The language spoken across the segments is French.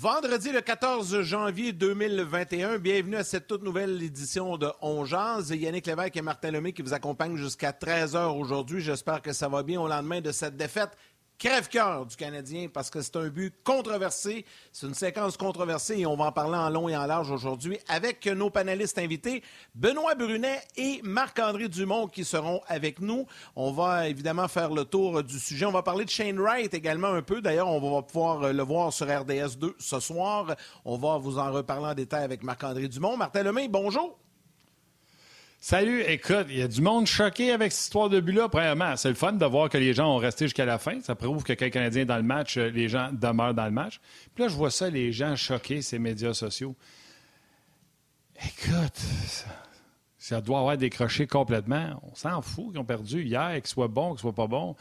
Vendredi le 14 janvier 2021, bienvenue à cette toute nouvelle édition de On. Yannick Lévesque et Martin Lemay qui vous accompagnent jusqu'à 13h aujourd'hui. J'espère que ça va bien au lendemain de cette défaite crève-cœur du Canadien parce que c'est un but controversé. C'est une séquence controversée et on va en parler en long et en large aujourd'hui avec nos panélistes invités, Benoît Brunet et Marc-André Dumont qui seront avec nous. On va évidemment faire le tour du sujet. On va parler de Shane Wright également un peu. D'ailleurs, on va pouvoir le voir sur RDS 2 ce soir. On va vous en reparler en détail avec Marc-André Dumont. Martin Lemay, bonjour. Salut, écoute, il y a du monde choqué avec cette histoire de but-là? Premièrement, c'est le fun de voir que les gens ont resté jusqu'à la fin. Ça prouve que quand le Canadien est dans le match, euh, les gens demeurent dans le match. Puis là, je vois ça, les gens choqués, ces médias sociaux. Écoute, ça, doit avoir décroché complètement. On s'en fout qu'ils ont perdu hier, qu'il soit bon, qu'il soit pas bon.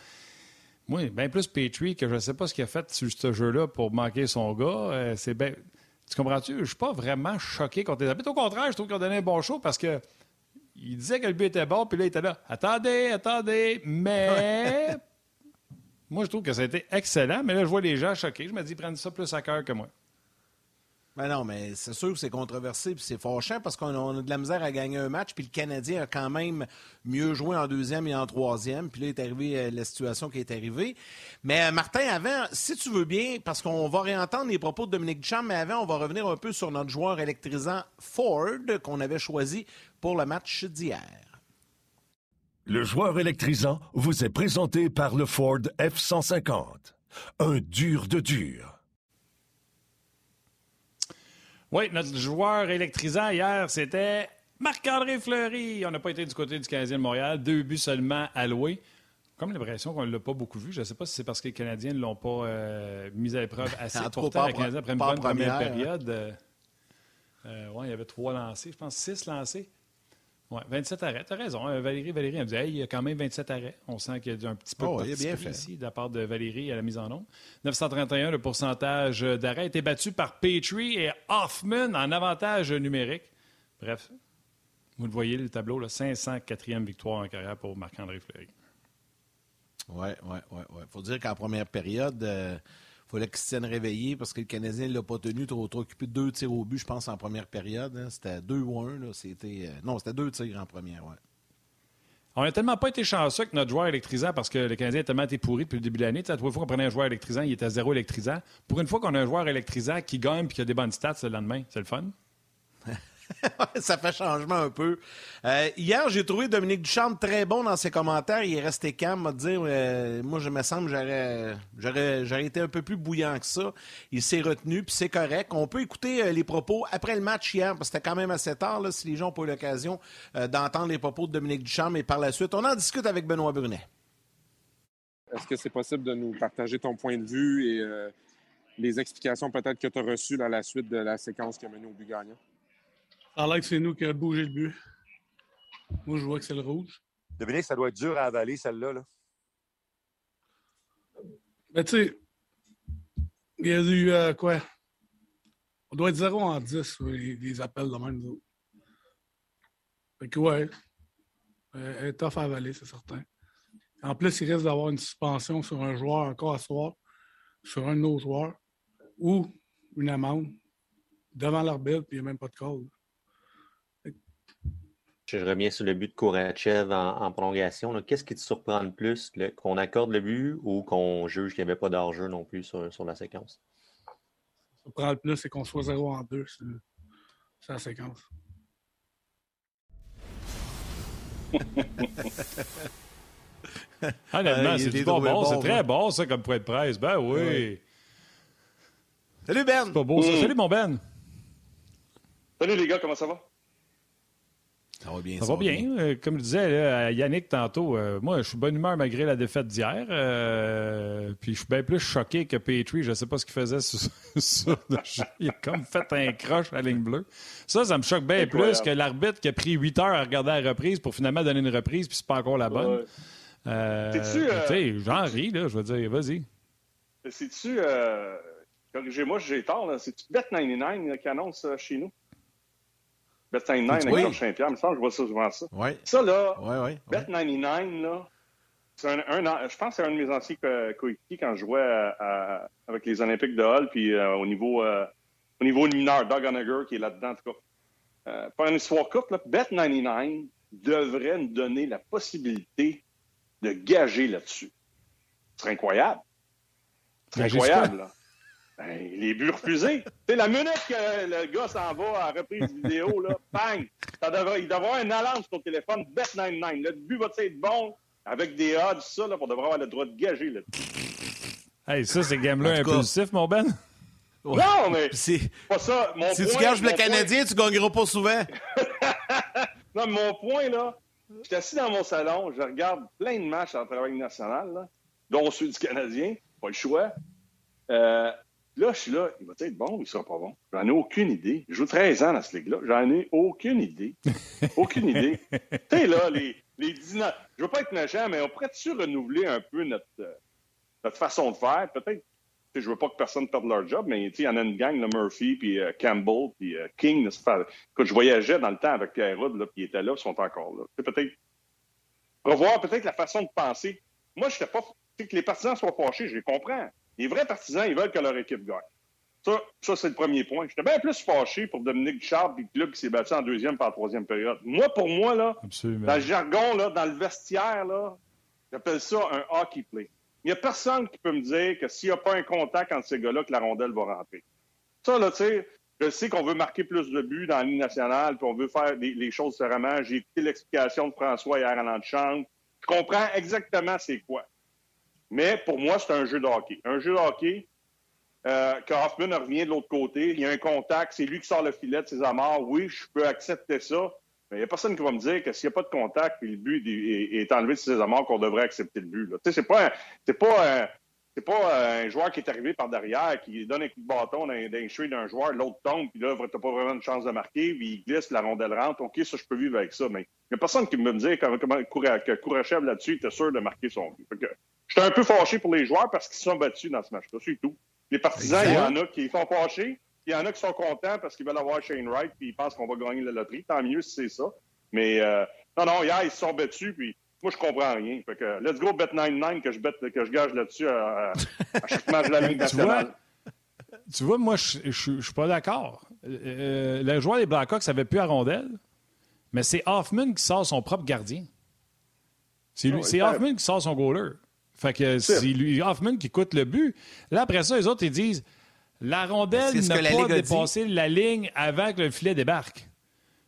Moi, bien plus Petrie que je ne sais pas ce qu'il a fait sur ce jeu-là pour manquer son gars. Euh, c'est bien. Tu comprends-tu? Je ne suis pas vraiment choqué contre les arbitres. Au contraire, je trouve qu'ils ont donné un bon show parce que il disait que le but était bon, puis là, il était là. Attendez, attendez, mais. moi, je trouve que ça a été excellent, mais là, je vois les gens choqués. Je me dis, ils prennent ça plus à cœur que moi. Ben non, mais c'est sûr que c'est controversé puis c'est fâchant parce qu'on a de la misère à gagner un match puis le Canadien a quand même mieux joué en deuxième et en troisième puis là est arrivée euh, la situation qui est arrivée. Mais euh, Martin, avant, si tu veux bien, parce qu'on va réentendre les propos de Dominique Duchamp, mais avant, on va revenir un peu sur notre joueur électrisant Ford qu'on avait choisi pour le match d'hier. Le joueur électrisant vous est présenté par le Ford F-150. Un dur de dur. Oui, notre joueur électrisant hier, c'était Marc-André Fleury. On n'a pas été du côté du Canadien de Montréal. Deux buts seulement alloués. Comme l'impression qu'on ne l'a pas beaucoup vu. Je ne sais pas si c'est parce que les Canadiens ne l'ont pas euh, mis à l'épreuve assez. Pourtant, après une bonne première période, euh, euh, ouais, il y avait trois lancés, je pense six lancés. Oui, 27 arrêts. Tu as raison. Hein. Valérie, Valérie, elle me dit il y a quand même 27 arrêts. On sent qu'il y a un petit peu oh, de bien fait. ici de la part de Valérie à la mise en ombre. 931, le pourcentage d'arrêts a été battu par Petrie et Hoffman en avantage numérique. Bref, vous le voyez, le tableau, là, 504e victoire en carrière pour Marc-André Fleury. Oui, oui, oui. Il faut dire qu'en première période, euh, fallait qu'il se tienne réveillé parce que le Canadien ne l'a pas tenu, trop, trop occupé de deux tirs au but, je pense, en première période. Hein. C'était deux ou un. C'était, euh, non, c'était deux tirs en première, ouais. On n'a tellement pas été chanceux que notre joueur électrisant, parce que le Canadien a tellement été pourri depuis le début de l'année. Tu fois qu'on prenait un joueur électrisant, il était à zéro électrisant. Pour une fois qu'on a un joueur électrisant qui gagne et qui a des bonnes stats le lendemain, c'est le fun. ça fait changement un peu. Euh, hier, j'ai trouvé Dominique Duchamp très bon dans ses commentaires. Il est resté calme, m'a dire euh, Moi, je me semble j'aurais, j'aurais, été un peu plus bouillant que ça. Il s'est retenu, puis c'est correct. On peut écouter euh, les propos après le match hier, parce que c'était quand même assez tard, là, si les gens ont pas eu l'occasion d'entendre les propos de Dominique Duchamp. Et par la suite, on en discute avec Benoît Brunet. Est-ce que c'est possible de nous partager ton point de vue et les explications peut-être que tu as reçues dans la suite de la séquence qui a mené au but gagnant? Ça a que c'est nous qui avons bougé le but. Moi, je vois que c'est le rouge. Dominique, ça doit être dur à avaler, celle-là. Là. Mais tu sais, il y a eu euh, quoi? On doit être 0 en 10, les, appels de même. Nous. Fait que ouais, est tough à avaler, c'est certain. En plus, il risque d'avoir une suspension sur un joueur encore à soir, sur un de nos joueurs, ou une amende devant l'arbitre, puis il n'y a même pas de code. Je reviens sur le but de Kourachev en, prolongation. Qu'est-ce qui te surprend le plus, qu'on accorde le but ou qu'on juge qu'il n'y avait pas d'enjeu non plus sur, la séquence? Ce qui surprend le plus, c'est qu'on soit 0 en 2 sur, la séquence. Honnêtement, c'est du bon c'est très bon ça comme point de presse. Ben oui. Salut Ben. C'est pas beau ça. Salut mon Ben. Salut les gars, comment ça va? Ça va bien. Ça, va bien. Euh, comme je disais à Yannick tantôt, euh, moi, je suis bonne humeur malgré la défaite d'hier. Euh, puis je suis bien plus choqué que Petrie. Je ne sais pas ce qu'il faisait sur, Il a comme fait un croche à la ligne bleue. Ça, ça me choque bien plus que l'arbitre qui a pris 8 heures à regarder la reprise pour finalement donner une reprise, puis c'est pas encore la bonne. Euh, Sais-tu, euh, tu sais, j'en ris, là, je veux dire, vas-y. C'est-tu, euh, corrigez-moi j'ai tort, là, c'est-tu Bet99 là, qui annonce ça chez nous? Bet99 avec Oui. Georges Saint-Pierre, il me semble que je vois ça souvent ça. Oui, Ça, là, oui, oui. Bet99, là, c'est un, je pense que c'est un de mes anciens co- coéquipiers quand je jouais à- à- avec les Olympiques de Hull, puis euh, au niveau euh, au niveau mineur, Doug Honegger qui est là-dedans, en tout cas. Euh, pour une histoire courte, là, Bet99 devrait nous donner la possibilité de gager là-dessus. Ce serait incroyable. Ce serait Gager incroyable, là. Ben, les buts refusés. La minute que le gars s'en va à reprise vidéo, là, bang! Ça devrait, il devrait avoir une alarme sur ton téléphone, Bet99. Le but va être bon, avec des odds, ça, là, pour devrait avoir le droit de gager. Là. Hey, ça, c'est cas- impulsif, mon Ben? Ouais. Non, mais c'est pas ça. Mon si point, tu gages le point- Canadien, tu gagneras pas souvent. Non, mais mon point, là, je suis assis dans mon salon, je regarde plein de matchs en travail national, là, dont ceux du Canadien, pas le choix. Euh, là, je suis là, il va être bon ou il sera pas bon? J'en ai aucune idée. Je joue 13 ans dans ce ligue-là, j'en ai aucune idée. Aucune idée. tu sais, là, les, les 19... Je veux pas être méchant, mais on pourrait-tu renouveler un peu notre, euh, notre façon de faire? Peut-être, je veux pas que personne perde leur job, mais il y en a une gang, le Murphy, puis euh, Campbell, puis euh, King. là, Écoute, je voyageais dans le temps avec Pierre Rudd, là, puis ils étaient là, ils sont encore là. Peut-être revoir peut-être la façon de penser. Moi, je n'étais pas. Tu sais, que les partisans soient fâchés, je les comprends. Les vrais partisans, ils veulent que leur équipe gagne. Ça, ça c'est le premier point. J'étais bien plus fâché pour Dominique Ducharme et le club qui s'est battu en deuxième par la troisième période. Moi, pour moi, là, Absolument. dans le jargon, là, dans le vestiaire, là, j'appelle ça un hockey play. Il n'y a personne qui peut me dire que s'il n'y a pas un contact entre ces gars-là, que la rondelle va rentrer. Ça, là, tu sais, je sais qu'on veut marquer plus de buts dans la Ligue nationale, puis on veut faire des- les choses différemment. J'ai écouté l'explication de François hier à l'antichambre. Je comprends exactement c'est quoi. Mais pour moi, c'est un jeu de hockey. Un jeu de hockey, euh, que Hoffman revient de l'autre côté, il y a un contact, c'est lui qui sort le filet de ses amarres. Oui, je peux accepter ça. Mais il n'y a personne qui va me dire que s'il n'y a pas de contact et le but est, enlevé de ses amarres, qu'on devrait accepter le but. Tu sais, c'est pas un, pas pas un joueur qui est arrivé par derrière, qui donne un coup de bâton dans, les cheveux d'un joueur, l'autre tombe, puis là, t'as pas vraiment de chance de marquer, puis il glisse, la rondelle rentre. OK, ça, je peux vivre avec ça, mais il n'y a personne qui me dire comment Koura- que Kourachev, là-dessus, était sûr de marquer son but. J'étais un peu fâché pour les joueurs parce qu'ils se sont battus dans ce match-là, c'est tout. Les partisans, il y en a qui sont fâchés, il y en a qui sont contents parce qu'ils veulent avoir Shane Wright, puis ils pensent qu'on va gagner la loterie. Tant mieux si c'est ça. Mais euh, non, non, hier, ils se sont battus, puis moi, je comprends rien. Fait que, let's go bet 99 que je, que je gage là-dessus à, chaque match de la Ligue Tu vois, nationale. tu vois, moi, je je suis pas d'accord. Euh, le joueur des Blackhawks avait plus à rondelle, mais c'est Hoffman qui sort son propre gardien. C'est lui- Ah c'est ça- Hoffman qui sort son goaler. Fait que c'est lui, Hoffman qui coûte le but. Là, après ça, les autres, ils disent la rondelle ce n'a pas dépassé la ligne avant que le filet débarque.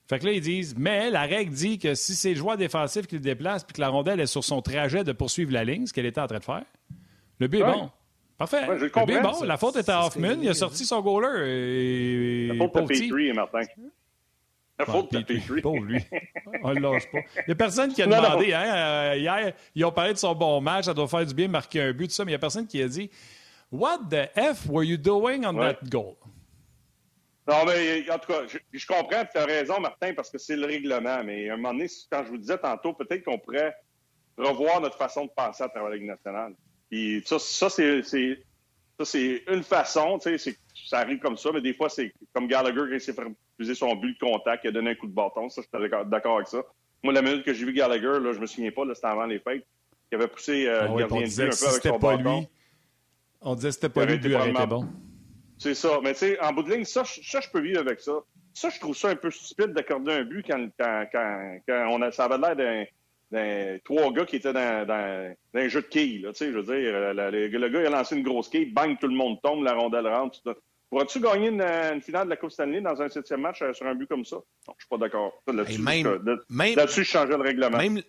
Fait que là, ils disent, mais la règle dit que si c'est le joueur défensif qui le déplace puis que la rondelle est sur son trajet de poursuivre la ligne, ce qu'elle était en train de faire, le but est bon. Parfait. Ouais, je le le but est bon. ça. La faute est C'est à Hoffman. Il a sorti son goaler. Et... La faute petit. Petrie, Martin. La faute de Petrie, lui. On le lâche pas. Il n'y a personne qui a demandé. Hein, euh, hier, ils ont parlé de son bon match. Ça doit faire du bien marquer un but, tout ça. Mais il n'y a personne qui a dit What the F were you doing on Ouais. that goal? Non, mais en tout cas, je, je comprends, tu as raison, Martin, parce que c'est le règlement. Mais à un moment donné, quand je vous disais tantôt, peut-être qu'on pourrait revoir notre façon de penser à travers la Ligue nationale. Puis ça, ça c'est, c'est- ça, c'est une façon, tu sais, ça arrive comme ça, mais des fois, c'est comme Gallagher qui s'est son but de contact, il a donné un coup de bâton. Ça, je suis d'accord- avec ça. Moi, la minute que j'ai vu Gallagher, là, je me souviens pas, c'était avant les fêtes, il avait poussé euh, Ah le ouais, gardien on de but disait un peu si avec c'était son pas bâton. lui. On disait que c'était pas Il lui, aurait le été bon. C'est ça. Mais tu sais, en bout de ligne, ça, je- ça, je peux vivre avec ça. Ça, je trouve ça un peu stupide d'accorder un but quand, quand, quand, quand on a, ça avait l'air d'un, trois gars qui étaient dans, dans, dans un jeu de quilles. Là, tu sais, je veux dire, le, le- le gars il a lancé une grosse quille, bang, tout le monde tombe, la rondelle rentre. tout ça. Pourras-tu gagner une, une finale de la Coupe Stanley dans un septième match euh, sur un but comme ça? Non, je suis pas d'accord. Là-dessus, même- je- là- même- là-dessus, je changeais le règlement. Même,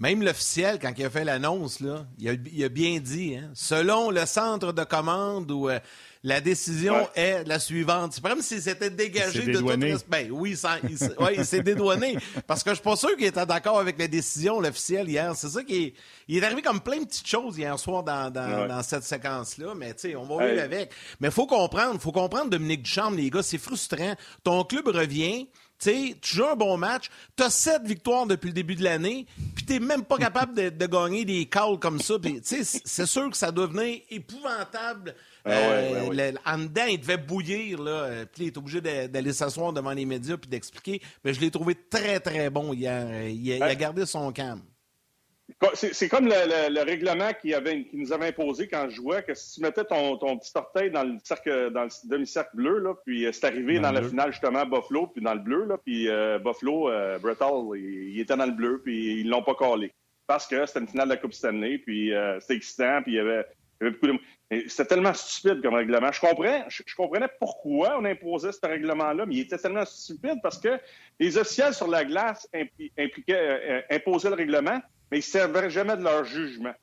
même l'officiel, quand il a fait l'annonce, là, il, a, il a bien dit, hein, selon le centre de commande où euh, la décision Ouais. est la suivante. C'est comme s'il s'était dégagé de tout respect. Ben oui, il, s'est- ouais, il s'est dédouané. Parce que je suis pas sûr qu'il était d'accord avec la décision, l'officiel, hier. C'est ça qui est. Il est arrivé comme plein de petites choses hier soir dans, dans, Ouais. dans cette séquence-là, mais tu sais, on va vivre avec? Mais faut comprendre, faut comprendre, Dominique Ducharme, les gars, c'est frustrant. Ton club revient, tu joues un bon match, tu as sept victoires depuis le début de l'année, puis tu même pas capable de, de, gagner des calls comme ça. C'est sûr que ça doit devenir épouvantable. Ah ouais, ouais, le, en dedans, il devait bouillir. Là, euh, puis il est obligé d'aller s'asseoir devant les médias puis d'expliquer. Mais je l'ai trouvé très, très bon hier. Il a, il a gardé son calme. C'est comme le, le, le règlement qui, avait, qui, nous avait imposé quand je jouais, que si tu mettais ton, ton petit orteil dans le cercle, dans le demi-cercle bleu, là, puis euh, c'est arrivé dans, dans la finale justement Buffalo, puis dans le bleu, là, puis euh, Buffalo, euh, Brett Hall, il, il, était dans le bleu, puis ils l'ont pas collé. Parce que c'était une finale de la Coupe Stanley, puis euh, c'était excitant, puis il y avait, il y avait beaucoup de... C'était tellement stupide comme règlement. Je comprenais, je, comprenais pourquoi on imposait ce règlement-là, mais il était tellement stupide parce que les officiels sur la glace euh, imposaient le règlement, mais ils ne servaient jamais de leur jugement.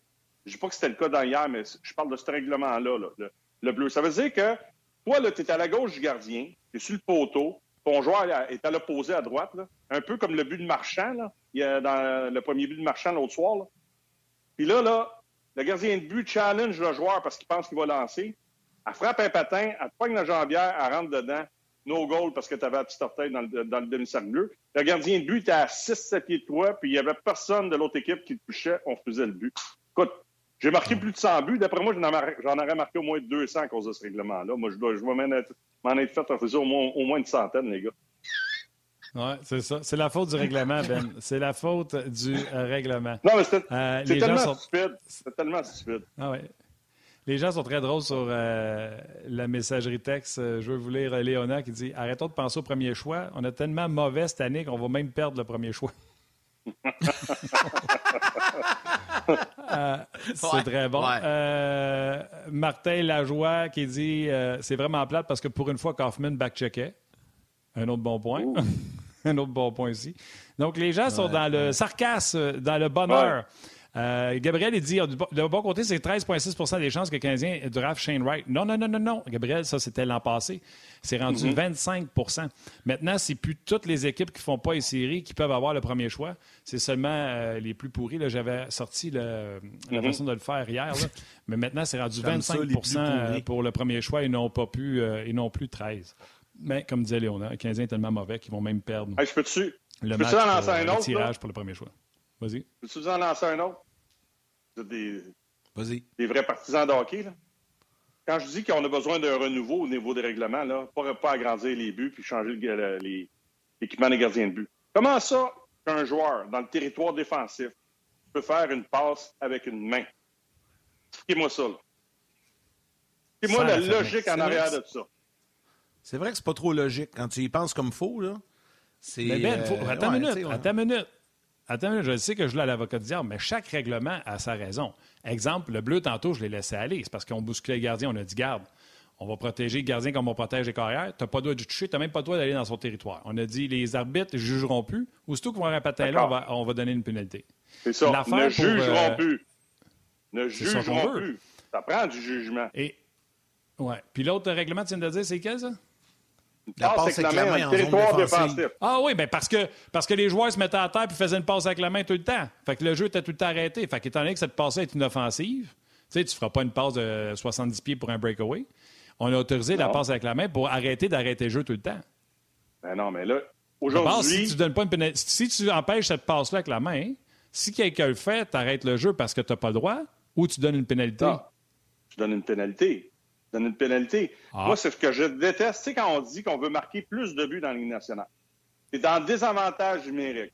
Je ne dis pas que c'était le cas dans hier, mais je parle de ce règlement-là, là, le, le, bleu. Ça veut dire que toi, tu es à la gauche du gardien, tu es sur le poteau, ton joueur est à l'opposé à droite, un peu comme le but de Marchand, là, dans le premier but de Marchand l'autre soir. Là. Puis là, là, le gardien de but challenge le joueur parce qu'il pense qu'il va lancer. Elle frappe un patin, elle te pogne la jambière, elle rentre dedans. No goal parce que tu avais un petit orteil dans le, demi-cercle bleu. Le gardien de but était à 6-7 pieds de toi, puis il n'y avait personne de l'autre équipe qui te touchait. On faisait le but. Écoute, j'ai marqué plus de 100 buts. D'après moi, j'en aurais marqué au moins 200 à cause de ce règlement-là. Moi, je dois, dois m'en être, être fait refuser au moins, au moins une centaine, les gars. Oui, c'est ça. C'est la faute du règlement, Ben. C'est la faute du euh, règlement. Non, mais c'est euh, tellement sont... stupide. C'est tellement stupide. Ah ouais. Les gens sont très drôles sur euh, la messagerie texte. Je veux vous lire Léona qui dit Arrêtons de penser au premier choix. On a tellement mauvais cette année qu'on va même perdre le premier choix. euh, c'est ouais, très bon. Ouais. Euh, Martin Lajoie qui dit euh, C'est vraiment plate parce que pour une fois, Kaufman backcheckait. Un autre bon point. Un autre bon point ici. Donc, les gens sont ouais, dans le sarcasme, dans le bonheur. Euh, Gabriel, il dit, de bon côté, c'est 13,6 des chances que le Canadien draft Shane Wright. Non, non, non, non, non. Gabriel, ça, c'était l'an passé. C'est rendu mm -hmm. 25% Maintenant, c'est plus toutes les équipes qui ne font pas les séries qui peuvent avoir le premier choix. C'est seulement euh, les plus pourris. J'avais sorti le, la mm -hmm. façon de le faire hier. Là. Mais maintenant, c'est rendu 25 ça, pour le premier choix et non, pas plus, euh, et non plus 13 Mais comme disait Léonard, le Canadien est tellement mauvais qu'ils vont même perdre hey, je peux -tu, le je match en lancer un autre, le tirage là? pour le premier choix. Vas-y. Peux-tu en lancer un autre? Des, Vas-y. des vrais partisans de hockey, là. Quand je dis qu'on a besoin d'un renouveau au niveau des règlements, là, pas, pas agrandir les buts puis changer l'équipement des gardiens de but. Comment ça qu'un joueur dans le territoire défensif peut faire une passe avec une main? Expliquez-moi ça. Expliquez-moi la logique en arrière de ça. C'est vrai que c'est pas trop logique quand tu y penses comme faux, là. Mais Ben, faut... Euh, attends, ouais, minute, ouais. attends une minute. Attends, une minute. je sais que je l'ai à l'avocat du diable, mais chaque règlement a sa raison. Exemple, le bleu, tantôt, je l'ai laissé aller. C'est parce qu'on bousculait le gardien, on a dit garde. On va protéger le gardien comme on protège les carrières. Tu n'as pas le droit de toucher, tu n'as même pas le droit d'aller dans son territoire. On a dit les arbitres ne jugeront plus. Aussitôt qu'on va un patin là, on va, on va, donner une pénalité. C'est ça. Ne pour, jugeront euh... plus. Ne jugeront plus. Ça prend du jugement. Et, ouais. Puis l'autre règlement, tu viens de dire, c'est quel, ça? La passe avec la main en territoire défensif. Ah oui, ben parce que, parce que les joueurs se mettaient à terre et faisaient une passe avec la main tout le temps. Fait que le jeu était tout le temps arrêté. Fait qu'étant donné que cette passe est inoffensive, tu sais, tu feras pas une passe de 70 pieds pour un breakaway. On a autorisé non. la passe avec la main pour arrêter d'arrêter le jeu tout le temps. Ben non, mais là, aujourd'hui... Si tu donnes pas une pénalité, si tu empêches cette passe-là avec la main, si quelqu'un le fait, tu arrêtes le jeu parce que tu n'as pas le droit ou tu donnes une pénalité? Non. Tu donnes une pénalité donne une pénalité. Ah. Moi, c'est ce que je déteste. Sais, quand on dit qu'on veut marquer plus de buts dans la Ligue nationale, c'est dans le désavantage numérique.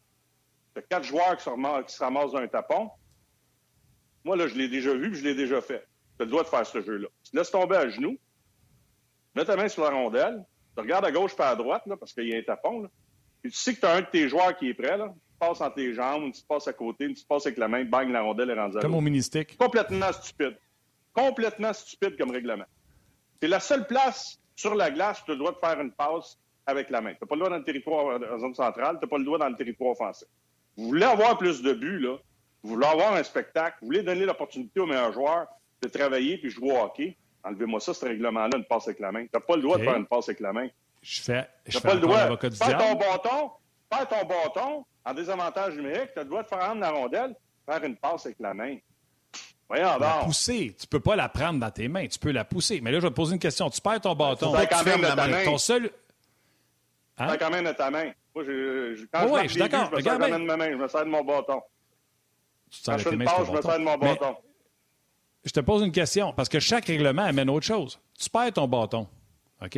Tu as quatre joueurs qui se, ramassent, qui se ramassent dans un tapon. Moi, là, je l'ai déjà vu je l'ai déjà fait. Tu as le droit de faire ce jeu-là. Tu laisses tomber à genoux, mets ta main sur la rondelle, tu regardes à gauche pas à droite, là, parce qu'il y a un tapon. Là, puis tu sais que tu as un de tes joueurs qui est prêt, là, tu passes entre les jambes, tu passes à côté, tu passes avec la main, bang, la rondelle est rendue à Comme au mini-stick. Complètement stupide. Complètement stupide comme règlement. C'est la seule place sur la glace où tu as le droit de faire une passe avec la main. Tu n'as pas le droit dans le territoire en zone centrale, tu n'as pas le droit dans le territoire offensif. Vous voulez avoir plus de buts, là. Vous voulez avoir un spectacle. Vous voulez donner l'opportunité aux meilleurs joueurs de travailler puis jouer au hockey. Enlevez-moi ça, ce règlement-là, une passe avec la main. Tu n'as pas le droit okay. de faire une passe avec la main. Je fais. Tu n'as pas le droit. Faire ton bâton, faire ton bâton en désavantage numérique, tu as le droit de faire rendre la rondelle, faire une passe avec la main. Voyons la pousser. Tu peux pas la prendre dans tes mains. Tu peux la pousser. Mais là, je vais te poser une question. Tu perds ton bâton. Tu quand même de ta main. Ton seul... Hein? Tu quand même de ta main. Moi, je, je- quand Ouais, je ouais, marque je suis d'accord. je me sers de ma main, je me sers de mon bâton. Tu te Quand je fais une passe, je me sers de mon Mais bâton. je te pose une question, parce que chaque règlement amène autre chose. Tu perds ton bâton, OK?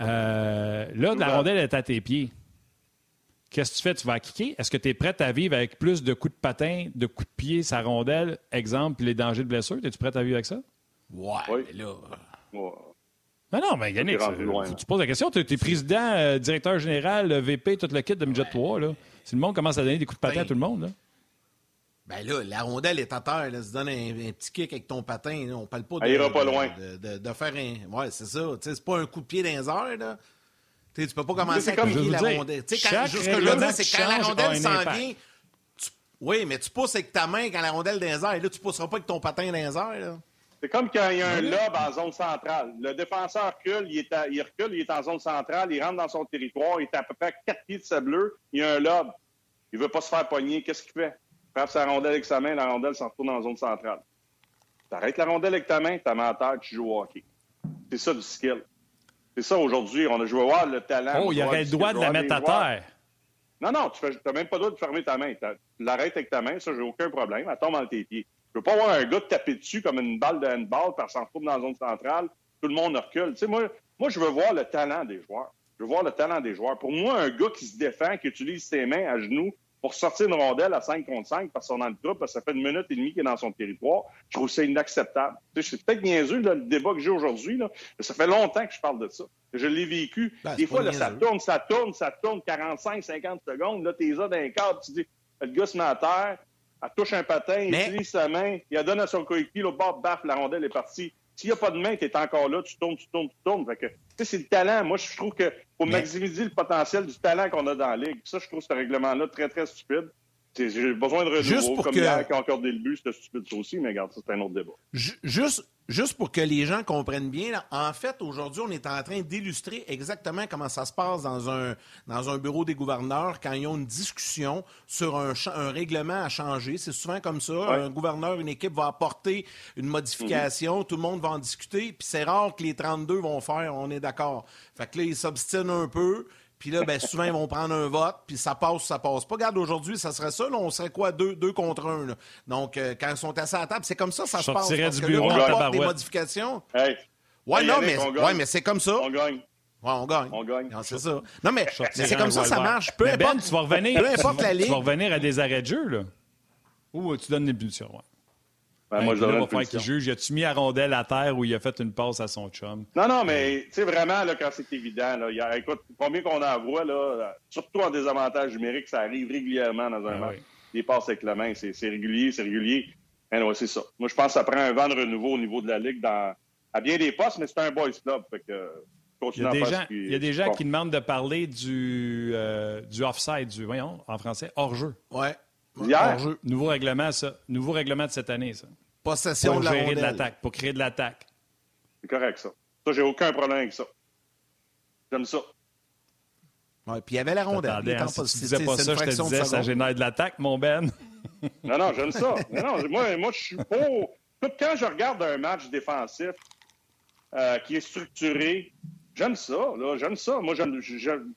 Euh, là, la rondelle est à tes pieds. Qu'est-ce que tu fais? Tu vas kicker? Est-ce que tu es prêt à vivre avec plus de coups de patin, de coups de pied, sa rondelle? Exemple, les dangers de blessure? Es-tu prêt à vivre avec ça? Ouais, Oui. mais là. Ouais. Non, non, mais Yannick, loin, tu poses la question. Tu es, président, euh, directeur général, euh, VP, tout le kit de Midget 3. Là. Si le monde commence à donner des coups de patin à Ben, tout le monde, là. Ben là, la rondelle est à terre. Là, tu donnes un, un petit kick avec ton patin. Là, on parle pas de, Elle ira pas de- loin. De, de- de faire un. Ouais, c'est ça. Tu sais, c'est pas un coup de pied dans les airs. Là. Tu peux pas commencer c'est à comme- la rondelle. Tu sais, quand- chaque juste ce que je veux règlement dire, c'est quand la rondelle s'en vient. tu- oui, mais tu pousses avec ta main quand la rondelle dans les airs. Là, tu pousseras pas avec ton patin dans les airs. C'est comme quand il y a un lob en zone centrale. Le défenseur recule, il, est à- il recule, il est en zone centrale, il rentre dans son territoire, il est à peu près à 4 pieds de sa bleue, il y a un lob. Il veut pas se faire pogner. Qu'est-ce qu'il fait? Il frappe sa rondelle avec sa main, la rondelle s'en retourne en zone centrale. T'arrêtes la rondelle avec ta main, ta main à terre, tu joues au hockey. C'est ça du skill. C'est ça aujourd'hui. On a joué voir le talent. Oh, il joue aurait le droit de la mettre à terre. Non, non, tu n'as même pas le droit de fermer ta main. Tu l'arrêtes avec ta main, ça, j'ai aucun problème. Elle tombe entre tes pieds. Je veux pas voir un gars te taper dessus comme une balle de handball par s'en retourne dans la zone centrale. Tout le monde recule. Tu sais, moi, moi, je veux voir le talent des joueurs. Je veux voir le talent des joueurs. Pour moi, un gars qui se défend, qui utilise ses mains à genoux pour sortir une rondelle à 5 contre 5 parce qu'on a le trouble, parce que ça fait une minute et demie qu'il est dans son territoire, je trouve ça inacceptable. C'est peut-être niaiseux, là, le débat que j'ai aujourd'hui, mais ça fait longtemps que je parle de ça. Je l'ai vécu. Ben, Des fois, là, ça tourne, ça tourne, ça tourne 45, 50 secondes. Là, t'es là dans un cadre, tu dis, le gars se met à terre, elle touche un patin, il Mais- utilise sa main, il la donne à son coéquipier, l'autre bord, baf, la rondelle est partie. S'il n'y a pas de main, tu es encore là, tu tournes, tu tournes, tu tournes. Fait que, c'est le talent. Moi, je trouve que faut Mais- maximiser le potentiel du talent qu'on a dans la ligue. Ça, je trouve ce règlement-là très, très stupide. J'ai besoin de renouveau. Juste pour Comme que- hier, quand le but, c'était stupide ça aussi, mais regarde, c'est un autre débat. Ju- Juste, juste pour que les gens comprennent bien, là, en fait, aujourd'hui, on est en train d'illustrer exactement comment ça se passe dans un, dans un bureau des gouverneurs quand ils ont une discussion sur un, règlement à changer. C'est souvent comme ça. Un gouverneur, une équipe va apporter une modification, tout le monde va en discuter, puis c'est rare que les 32 vont faire, on est d'accord. Fait que là, ils s'obstinent un peu. Puis là, ben, souvent, ils vont prendre un vote, puis ça passe, ça passe pas. Regarde, aujourd'hui, ça serait ça. Là, on serait quoi? Deux, deux contre un. là. Donc, euh, quand ils sont assis à la table, c'est comme ça, ça se passe. Parce du que bureau là, on apporte des modifications. Hey, Ouais, Hey, non, mais, ouais, mais c'est comme ça. on gagne. Ouais, on gagne. On gagne. Non, c'est ça. Non, mais, mais c'est comme ça, ça marche. Peu Mais Ben, importe, tu vas revenir, peu importe tu, la ligue. tu vas revenir à des arrêts de jeu, là. Ou tu donnes l'impulsion, ouais. Ben, moi, je là, va falloir qu'il juge. Y a-tu mis la rondelle à terre ou il a fait une passe à son chum? Non, non, mais tu sais, vraiment, là, quand c'est évident, là, il y a- écoute, combien qu'on en voit, là, surtout en désavantage numérique, ça arrive régulièrement dans un Ah match. oui. Des passes avec la main, c'est régulier, c'est régulier. Eh ouais, c'est ça. Moi, je pense que ça prend un vent de renouveau au niveau de la Ligue dans, à bien des postes, mais c'est un boys club. Fait que, euh, Il y a des gens, il y a des gens bon. qui demandent de parler du, euh, du offside, du, voyons, en français, hors-jeu. Ouais. Hier, Hors-jeu. Nouveau règlement, ça. Nouveau règlement de cette année, ça. Possession Pour de la gérer de l'attaque, pour créer de l'attaque. c'est correct, ça. Ça, j'ai aucun problème avec ça. J'aime ça. Ouais, puis il y avait la rondelle. Attendez, hein, si tu disais pas C'est ça, je te disais, ça génère de l'attaque, mon Ben. Non, non, j'aime ça. Non, non, moi, moi, je suis pour. Tout quand je regarde un match défensif euh, qui est structuré, j'aime ça. Là, j'aime ça. Moi, j'aime, j'aime-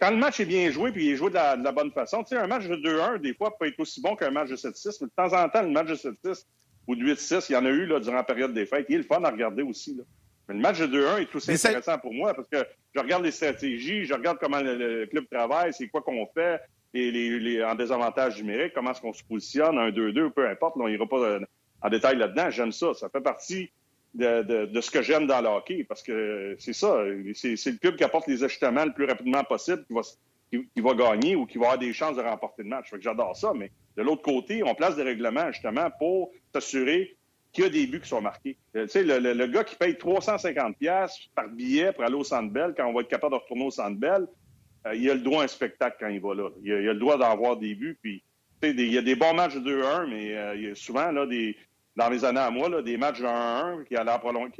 quand le match est bien joué puis il est joué de la, de la bonne façon, tu sais, un match de 2-1, des fois, peut être aussi bon qu'un match de 7-6, mais de temps en temps, le match de 7-6 ou de 8-6, il y en a eu là, durant la période des fêtes. Il est le fun à regarder aussi. Là. Mais le match de 2-1 est aussi intéressant pour moi parce que je regarde les stratégies, je regarde comment le, le club travaille, c'est quoi qu'on fait, les, les- les- en désavantage numérique, comment est-ce qu'on se positionne, un 2-2, peu importe, là, on n'ira pas euh, en détail là-dedans. J'aime ça. Ça fait partie de, de- de ce que j'aime dans le hockey parce que c'est ça. C'est le club qui apporte les ajustements le plus rapidement possible qui va, qui, qui va gagner ou qui va avoir des chances de remporter le match. Fait que j'adore ça. Mais de l'autre côté, on place des règlements justement pour s'assurer qu'il y a des buts qui sont marqués. Euh, Tu sais, le, gars qui paye 350 pièces par billet pour aller au Centre Bell, quand on va être capable de retourner au Centre Bell, euh, il a le droit à un spectacle quand il va là. Il a, le droit d'avoir des buts. Puis, il y a des bons matchs de 2-1, mais euh, il y a souvent, là, des, dans les années à moi, des matchs de 1-1 qui,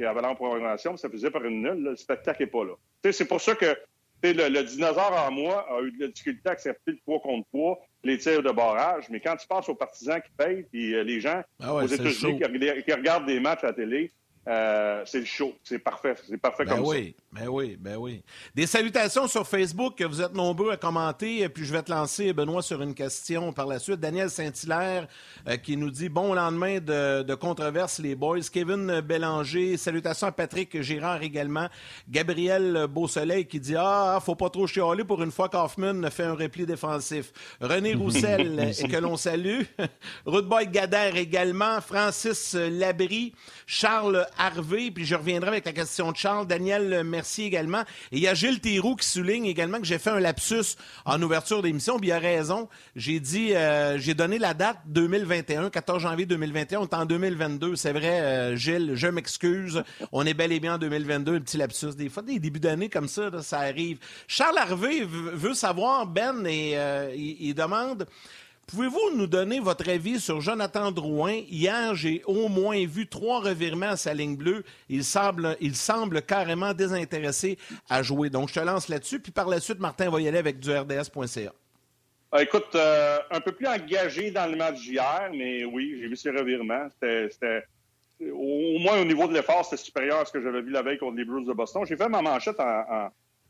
avaient en prolongation, ça faisait par une nulle. le spectacle n'est pas là. C'est pour ça que le, le dinosaure en moi a eu de la difficulté à accepter le 3 contre 3, les tirs de barrage. Mais quand tu passes aux partisans qui payent, puis euh, les gens Ah ouais, aux États-Unis qui, qui regardent des matchs à la télé, euh, c'est le show. C'est parfait. C'est parfait Ben comme oui, ben oui, ben oui. Des salutations sur Facebook, vous êtes nombreux à commenter, puis je vais te lancer, Benoît, sur une question par la suite. Daniel Saint-Hilaire euh, qui nous dit Bon lendemain de, de controverse, les boys. Kevin Bélanger, salutations à Patrick Girard également. Gabriel Beausoleil qui dit Ah, faut pas trop chialer pour une fois qu'Hoffman fait un repli défensif. René Roussel, et que l'on salue. Rude Boy Gader également. Francis Labry. Charles Harvey, puis je reviendrai avec la question de Charles. Daniel Mercier également. Et il y a Gilles Théroux qui souligne également que j'ai fait un lapsus en ouverture d'émission, puis il a raison. J'ai dit, euh, j'ai donné la date 2021, 14 janvier 2021. On est en 2022. C'est vrai, euh, Gilles, je m'excuse. On est bel et bien en 2022, un petit lapsus. Des fois, des débuts d'année comme ça, ça arrive. Charles Harvey veut savoir, Ben, et euh, il, il demande... Pouvez-vous nous donner votre avis sur Jonathan Drouin? Hier, j'ai au moins vu trois revirements à sa ligne bleue. Il semble, il semble carrément désintéressé à jouer. Donc, je te lance là-dessus. Puis par la suite, Martin va y aller avec du RDS.ca. Ah, écoute, euh, un peu plus engagé dans le match d'hier, mais oui, j'ai vu ses revirements. C'était, au moins au niveau de l'effort, c'était supérieur à ce que j'avais vu la veille contre les Blues de Boston. J'ai fait ma manchette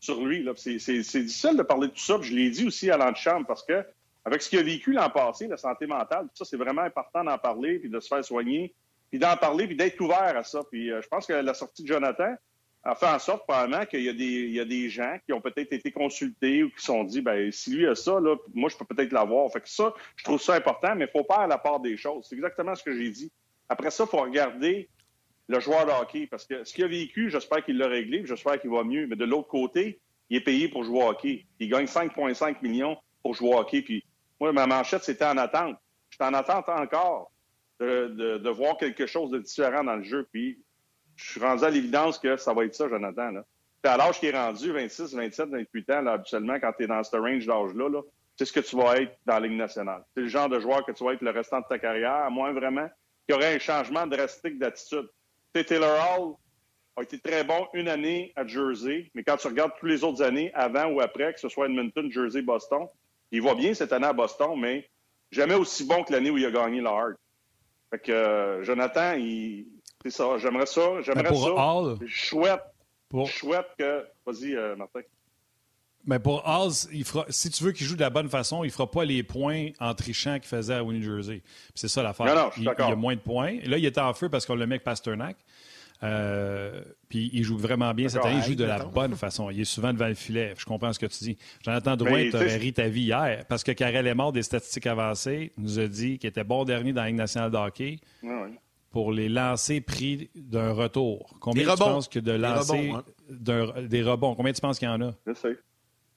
sur lui. c'est difficile de parler de tout ça. puis je l'ai dit aussi à l'antichambre parce que avec ce qu'il a vécu l'an passé, la santé mentale, ça, c'est vraiment important d'en parler, puis de se faire soigner, puis d'en parler, puis d'être ouvert à ça. Puis euh, je pense que la sortie de Jonathan a fait en sorte probablement qu'il y a des, y a des gens qui ont peut-être été consultés ou qui se sont dit, ben si lui a ça, là, moi je peux peut-être l'avoir. Fait que ça, je trouve ça important, mais il faut faire la part des choses. C'est exactement ce que j'ai dit. Après ça, il faut regarder le joueur de hockey, parce que ce qu'il a vécu, j'espère qu'il l'a réglé, j'espère qu'il va mieux. Mais de l'autre côté, il est payé pour jouer au hockey. Il gagne 5,5 millions pour jouer au hockey. Puis moi, ma manchette, c'était en attente. J'étais en attente encore de, voir quelque chose de différent dans le jeu. Puis je suis rendu à l'évidence que ça va être ça, Jonathan. Là. Puis à l'âge qui est rendu, 26, 27, 28 ans, habituellement, quand tu es dans ce range d'âge-là, là, c'est ce que tu vas être dans la Ligue nationale. C'est le genre de joueur que tu vas être le restant de ta carrière, à moins vraiment qu'il y aurait un changement drastique d'attitude. Taylor Hall a été très bon une année à Jersey, mais quand tu regardes toutes les autres années, avant ou après, que ce soit Edmonton, Jersey, Boston, il va bien cette année à Boston, mais jamais aussi bon que l'année où il a gagné le Hart. Fait que euh, Jonathan, il... c'est ça. J'aimerais ça. J'aimerais Ben, pour ça. Hall- Pour, je souhaite que. Vas-y, euh, Martin. mais pour Halls, il fera, si tu veux qu'il joue de la bonne façon, il fera pas les points en trichant qu'il faisait à New Jersey. C'est ça l'affaire. Non, non, je suis il, il a moins de points. Et là, il était en feu parce qu'on le met avec Pasternak. Euh, puis il joue vraiment bien cette année. Il joue de la bonne façon. Il est souvent devant le filet. Je comprends ce que tu dis. Jonathan Drouin, Mais, tu ri ta vie hier parce que Karel Lemort des statistiques avancées nous a dit qu'il était bon dernier dans la Ligue nationale de hockey Ouais, ouais. pour les lancers pris d'un retour. Combien Des tu rebonds. penses que de rebonds, hein. des rebonds? Combien tu penses qu'il y en a? Je sais.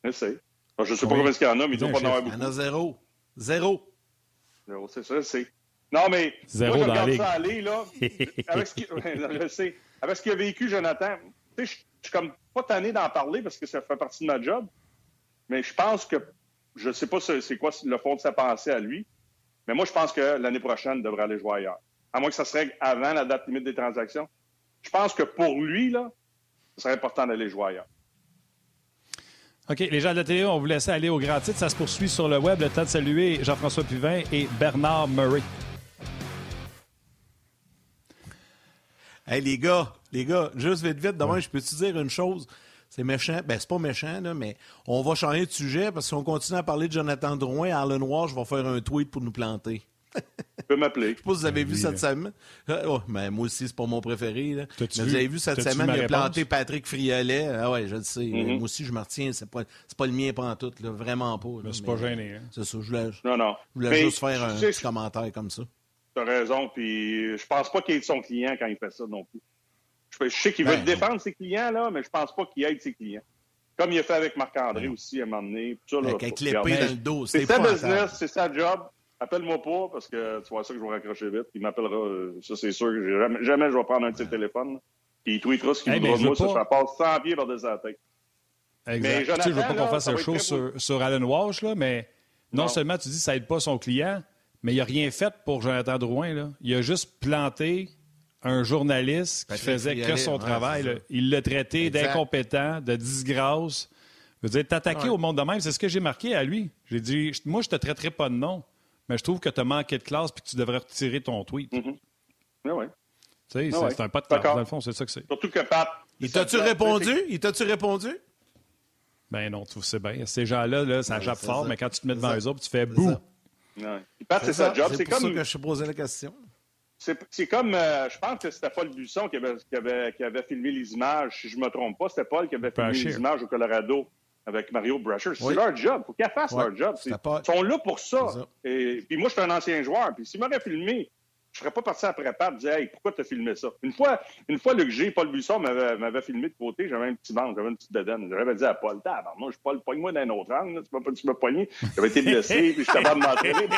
Je sais. Bon, je sais pas Combien? il y en a, mais il doit Dis pas en avoir Il y beaucoup. en a zéro. Zéro. Zéro, C'est ça, je sais. Non, mais Zéro moi, je regarde ça aller, là. avec, ce qu'il- ouais, non, je sais. avec ce qu'il a vécu, Jonathan, tu sais, je suis comme pas tanné d'en parler parce que ça fait partie de ma job, mais je pense que, je sais pas c'est quoi le fond de sa pensée à lui, mais moi, je pense que l'année prochaine, il devrait aller jouer ailleurs. À moins que ça se règle avant la date limite des transactions. Je pense que pour lui, là, ce serait important d'aller jouer ailleurs. OK, les gens de la télé, on vous laisse aller au grand titre. Ça se poursuit sur le web. Le temps de saluer Jean-François Puvin et Bernard Murray. Hey, les gars, les gars, juste vite, vite, demain, je peux te dire une chose? C'est méchant. Ben, c'est pas méchant, là, mais on va changer de sujet parce qu'on continue à parler de Jonathan Drouin. À le noir, je vais faire un tweet pour nous planter. Tu peux m'appeler. Je sais pas si vous avez vu Oui, cette semaine. Ah, oh, mais moi aussi, c'est pas mon préféré. Là. Mais T'as-tu vous vu- avez vu cette semaine, ma il a planté Patrick Friolet. Ah ouais, je le sais. Mhm. Moi aussi, je me retiens. C'est pas, c'est pas le mien pantoute, là. Vraiment pas. là. Mais c'est pas gêné. Hein? C'est ça. Je voulais, je Non, non. voulais Mais, juste faire un petit commentaire comme ça. Tu as raison, puis je pense pas qu'il aide son client quand il fait ça non plus. Je, sais qu'il veut Ben, défendre ses clients, là, mais je pense pas qu'il aide ses clients. Comme il a fait avec Marc-André aussi à un moment donné. Tout ça, là, Avec l'épée dans le dos. C'est sa business, c'est sa job. Appelle-moi pas parce que tu vois ça que je vais raccrocher vite. Il m'appellera, euh, ça c'est sûr que jamais, jamais je vais prendre un de ses téléphones. là. Puis il tweetera ce qu'il Hey, mais voudra je de moi, ça, ça passe 100 pieds par-dessus la tête. Exact. Mais Tu sais, je veux Jonathan, pas qu'on fasse un show sur, sur Alan Walsh, là, mais non, Non. seulement tu dis que ça aide pas son client, mais il a rien fait pour Jonathan Drouin. Là. Il a juste planté un journaliste qui Patrick faisait que son ouais, travail. là. Il l'a traité d'incompétent, de disgrâce. Je veux dire, t'attaquer Ouais. au monde de même, c'est ce que j'ai marqué à lui. J'ai dit, moi, je te traiterai pas de nom, mais je trouve que tu as manqué de classe puis que tu devrais retirer ton tweet. Oui, oui. Tu sais, Ah ouais. c'est un pas de classe, dans le fond, c'est ça que c'est. Surtout que Pat. Il t'a-tu répondu? Il t'a-tu répondu? Ben non, tu sais bien. Ces gens-là, là, ça Ouais, jappe fort, ça. mais quand tu te mets devant eux autres, tu fais bouh. Puis Pat, c'est sa job. C'est ça comme. que je posais la question. C'est c'est comme, euh, je pense que c'était Paul Buisson qui avait, qui, avait, qui avait filmé les images, si je me trompe pas. C'était Paul qui avait filmé les images au Colorado avec Mario Brasher. C'est Oui. leur job. faut qu'ils fassent Ouais, leur job. Ils sont là pour ça. Et puis moi, je suis un ancien joueur. Puis s'il m'aurait filmé, je serais pas parti après Pat et dire Hey, pourquoi tu as filmé ça? Une fois, une fois Luc G, Paul Buisson m'avait filmé de côté, j'avais un petit ventre, j'avais une petite bedaine. J'avais dit à Paul, moi, je suis Paul, pogne-moi d'un autre angle, là. tu m'as pas tu m'as pogné. J'avais été blessé, puis je suis capable de m'entraîner.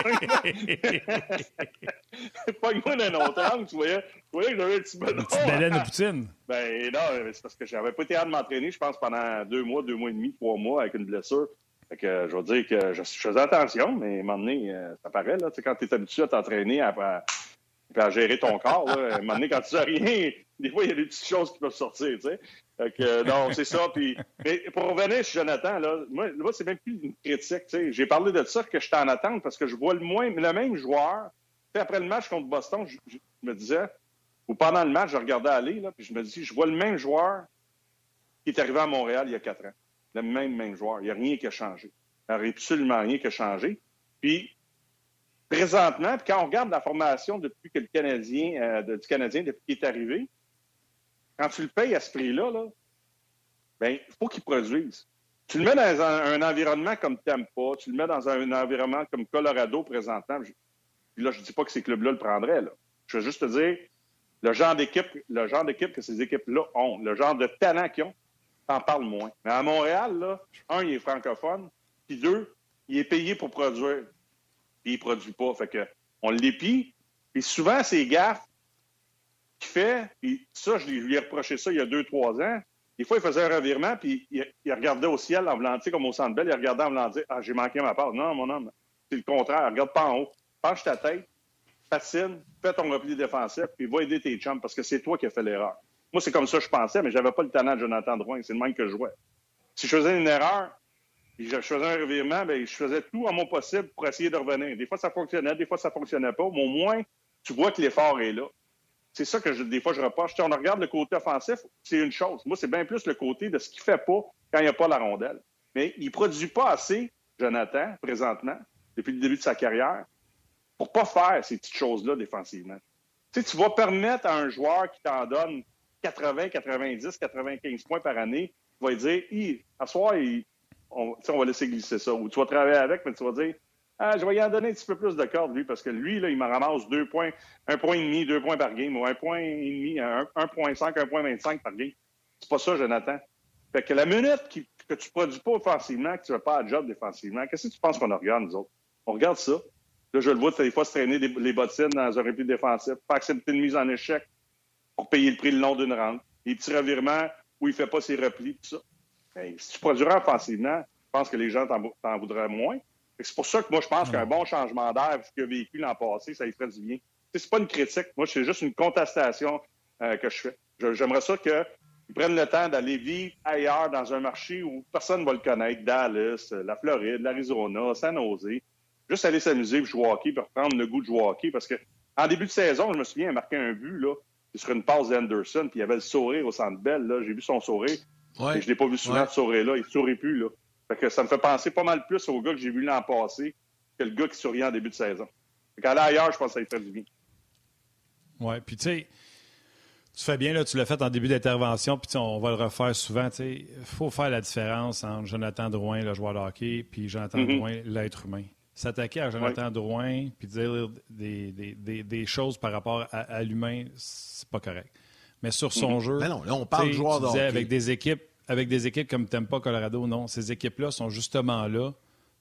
Pogne-moi d'un autre angle, tu voyais, tu voyais que j'avais un petit. Petite baleine de Poutine. Ben non, c'est parce que j'avais pas été à m'entraîner, je pense, pendant deux mois, deux mois et demi, trois mois avec une blessure. Fait que je veux dire que je, faisais attention, mais à un moment donné, euh, ça paraît, là, tu sais, quand tu es habitué à t'entraîner, à, à, à gérer ton corps, là, à un moment donné, quand tu sais rien, des fois, il y a des petites choses qui peuvent sortir, tu sais. Fait que, euh, non, c'est ça. Puis, mais pour revenir sur Jonathan, là, moi, c'est même plus une critique, tu sais. J'ai parlé de ça que j'étais en attente parce que je vois le moins, le même joueur. Tu sais, après le match contre Boston, je, je me disais, ou pendant le match, je regardais aller, là, puis je me dis, je vois le même joueur qui est arrivé à Montréal il y a quatre ans. Le même, même joueur. Il n'y a rien qui a changé. Il n'y a absolument rien qui a changé. Puis, présentement, puis quand on regarde la formation depuis que le Canadien, euh, du Canadien, depuis qu'il est arrivé, quand tu le payes à ce prix-là, là, ben, il faut qu'il produise. Tu le mets dans un, environnement comme Tampa, tu le mets dans un, environnement comme Colorado présentement. Puis là, je ne dis pas que ces clubs-là le prendraient. Je veux juste te dire le genre d'équipe, le genre d'équipe que ces équipes-là ont, le genre de talent qu'ils ont, t'en parles moins. Mais à Montréal, là, un, il est francophone, puis deux, il est payé pour produire. Puis il produit pas. Fait que on l'épie. Puis souvent, ces gaffes qu'il fait, puis ça, je lui, ai reproché ça il y a deux, trois ans. Des fois, il faisait un revirement, puis il, regardait au ciel en voulant, comme au centre belle, il regardait en voulant dire Ah, j'ai manqué ma part. Non, mon homme, c'est le contraire. Regarde pas en haut. Penche ta tête, fascine, fais ton repli défensif, puis va aider tes chums parce que c'est toi qui as fait l'erreur. Moi, c'est comme ça que je pensais, mais j'avais pas le talent de Jonathan Drouin. C'est le même que je jouais. Si je faisais une erreur, puis je faisais un revirement, bien, je faisais tout à mon possible pour essayer de revenir. Des fois, ça fonctionnait, des fois, ça fonctionnait pas, mais au moins, tu vois que l'effort est là. C'est ça que des fois je reproche. Sais, on regarde le côté offensif, c'est une chose. Moi, c'est bien plus le côté de ce qu'il fait pas quand il n'y a pas la rondelle. Mais il produit pas assez, Jonathan, présentement, depuis le début de sa carrière, pour pas faire ces petites choses-là défensivement. Tu tu vas permettre à un joueur qui t'en donne 80, 90, 95 points par année, vas lui dire, à soir, il- on, va laisser glisser ça. Ou tu vas travailler avec, mais tu vas dire, ah, je vais y en donner un petit peu plus de corde, lui, parce que lui, là, il me ramasse deux points, un point et demi, deux points par game, ou un point et demi, un, 1.5, 1.25 par game. C'est pas ça, Jonathan. Fait que la minute que tu produis pas offensivement, que tu fais pas à job défensivement, qu'est-ce que tu penses qu'on regarde, nous autres? On regarde ça. Là, je le vois des fois se traîner des- les bottines dans un repli défensif, pas accepter une mise en échec pour payer le prix le long d'une rente. Les petits revirements où il fait pas ses replis, tout ça. Ben, si tu produirais offensivement, je pense que les gens t'en vou- t'en voudraient moins. C'est pour ça que moi, je pense qu'un bon changement d'air, ce qu'il a vécu l'an passé, ça lui ferait du bien. C'est pas une critique. Moi, c'est juste une contestation euh, que je fais. J'aimerais ça qu'ils prennent le temps d'aller vivre ailleurs dans un marché où personne ne va le connaître. Dallas, euh, la Floride, l'Arizona, San Jose. Juste aller s'amuser, jouer au hockey, puis reprendre le goût de jouer au hockey. Parce que en début de saison, je me souviens, il a marqué un but là, sur une passe d'Anderson, puis il avait le sourire au centre belle. J'ai vu son sourire. Ouais. Et je l'ai pas vu souvent Ouais. ce sourire-là. Il ne sourit plus, là. Fait que ça me fait penser pas mal plus au gars que j'ai vu l'an passé que le gars qui souriait en début de saison. Fait qu'aller ailleurs, je pense que ça lui ferait du bien. Oui, puis tu sais, tu fais bien, là, tu l'as fait en début d'intervention, puis on va le refaire souvent. Il faut faire la différence entre Jonathan Drouin, le joueur de hockey, puis Jonathan Mhm. Drouin, l'être humain. S'attaquer à Jonathan Drouin, puis dire des, des- des- des choses par rapport à, à l'humain, c'est pas correct. Mais sur son Mhm. jeu, Mais non, là, on parle de hockey. avec des équipes, avec des équipes comme Tempa, Colorado, non. Ces équipes-là sont justement là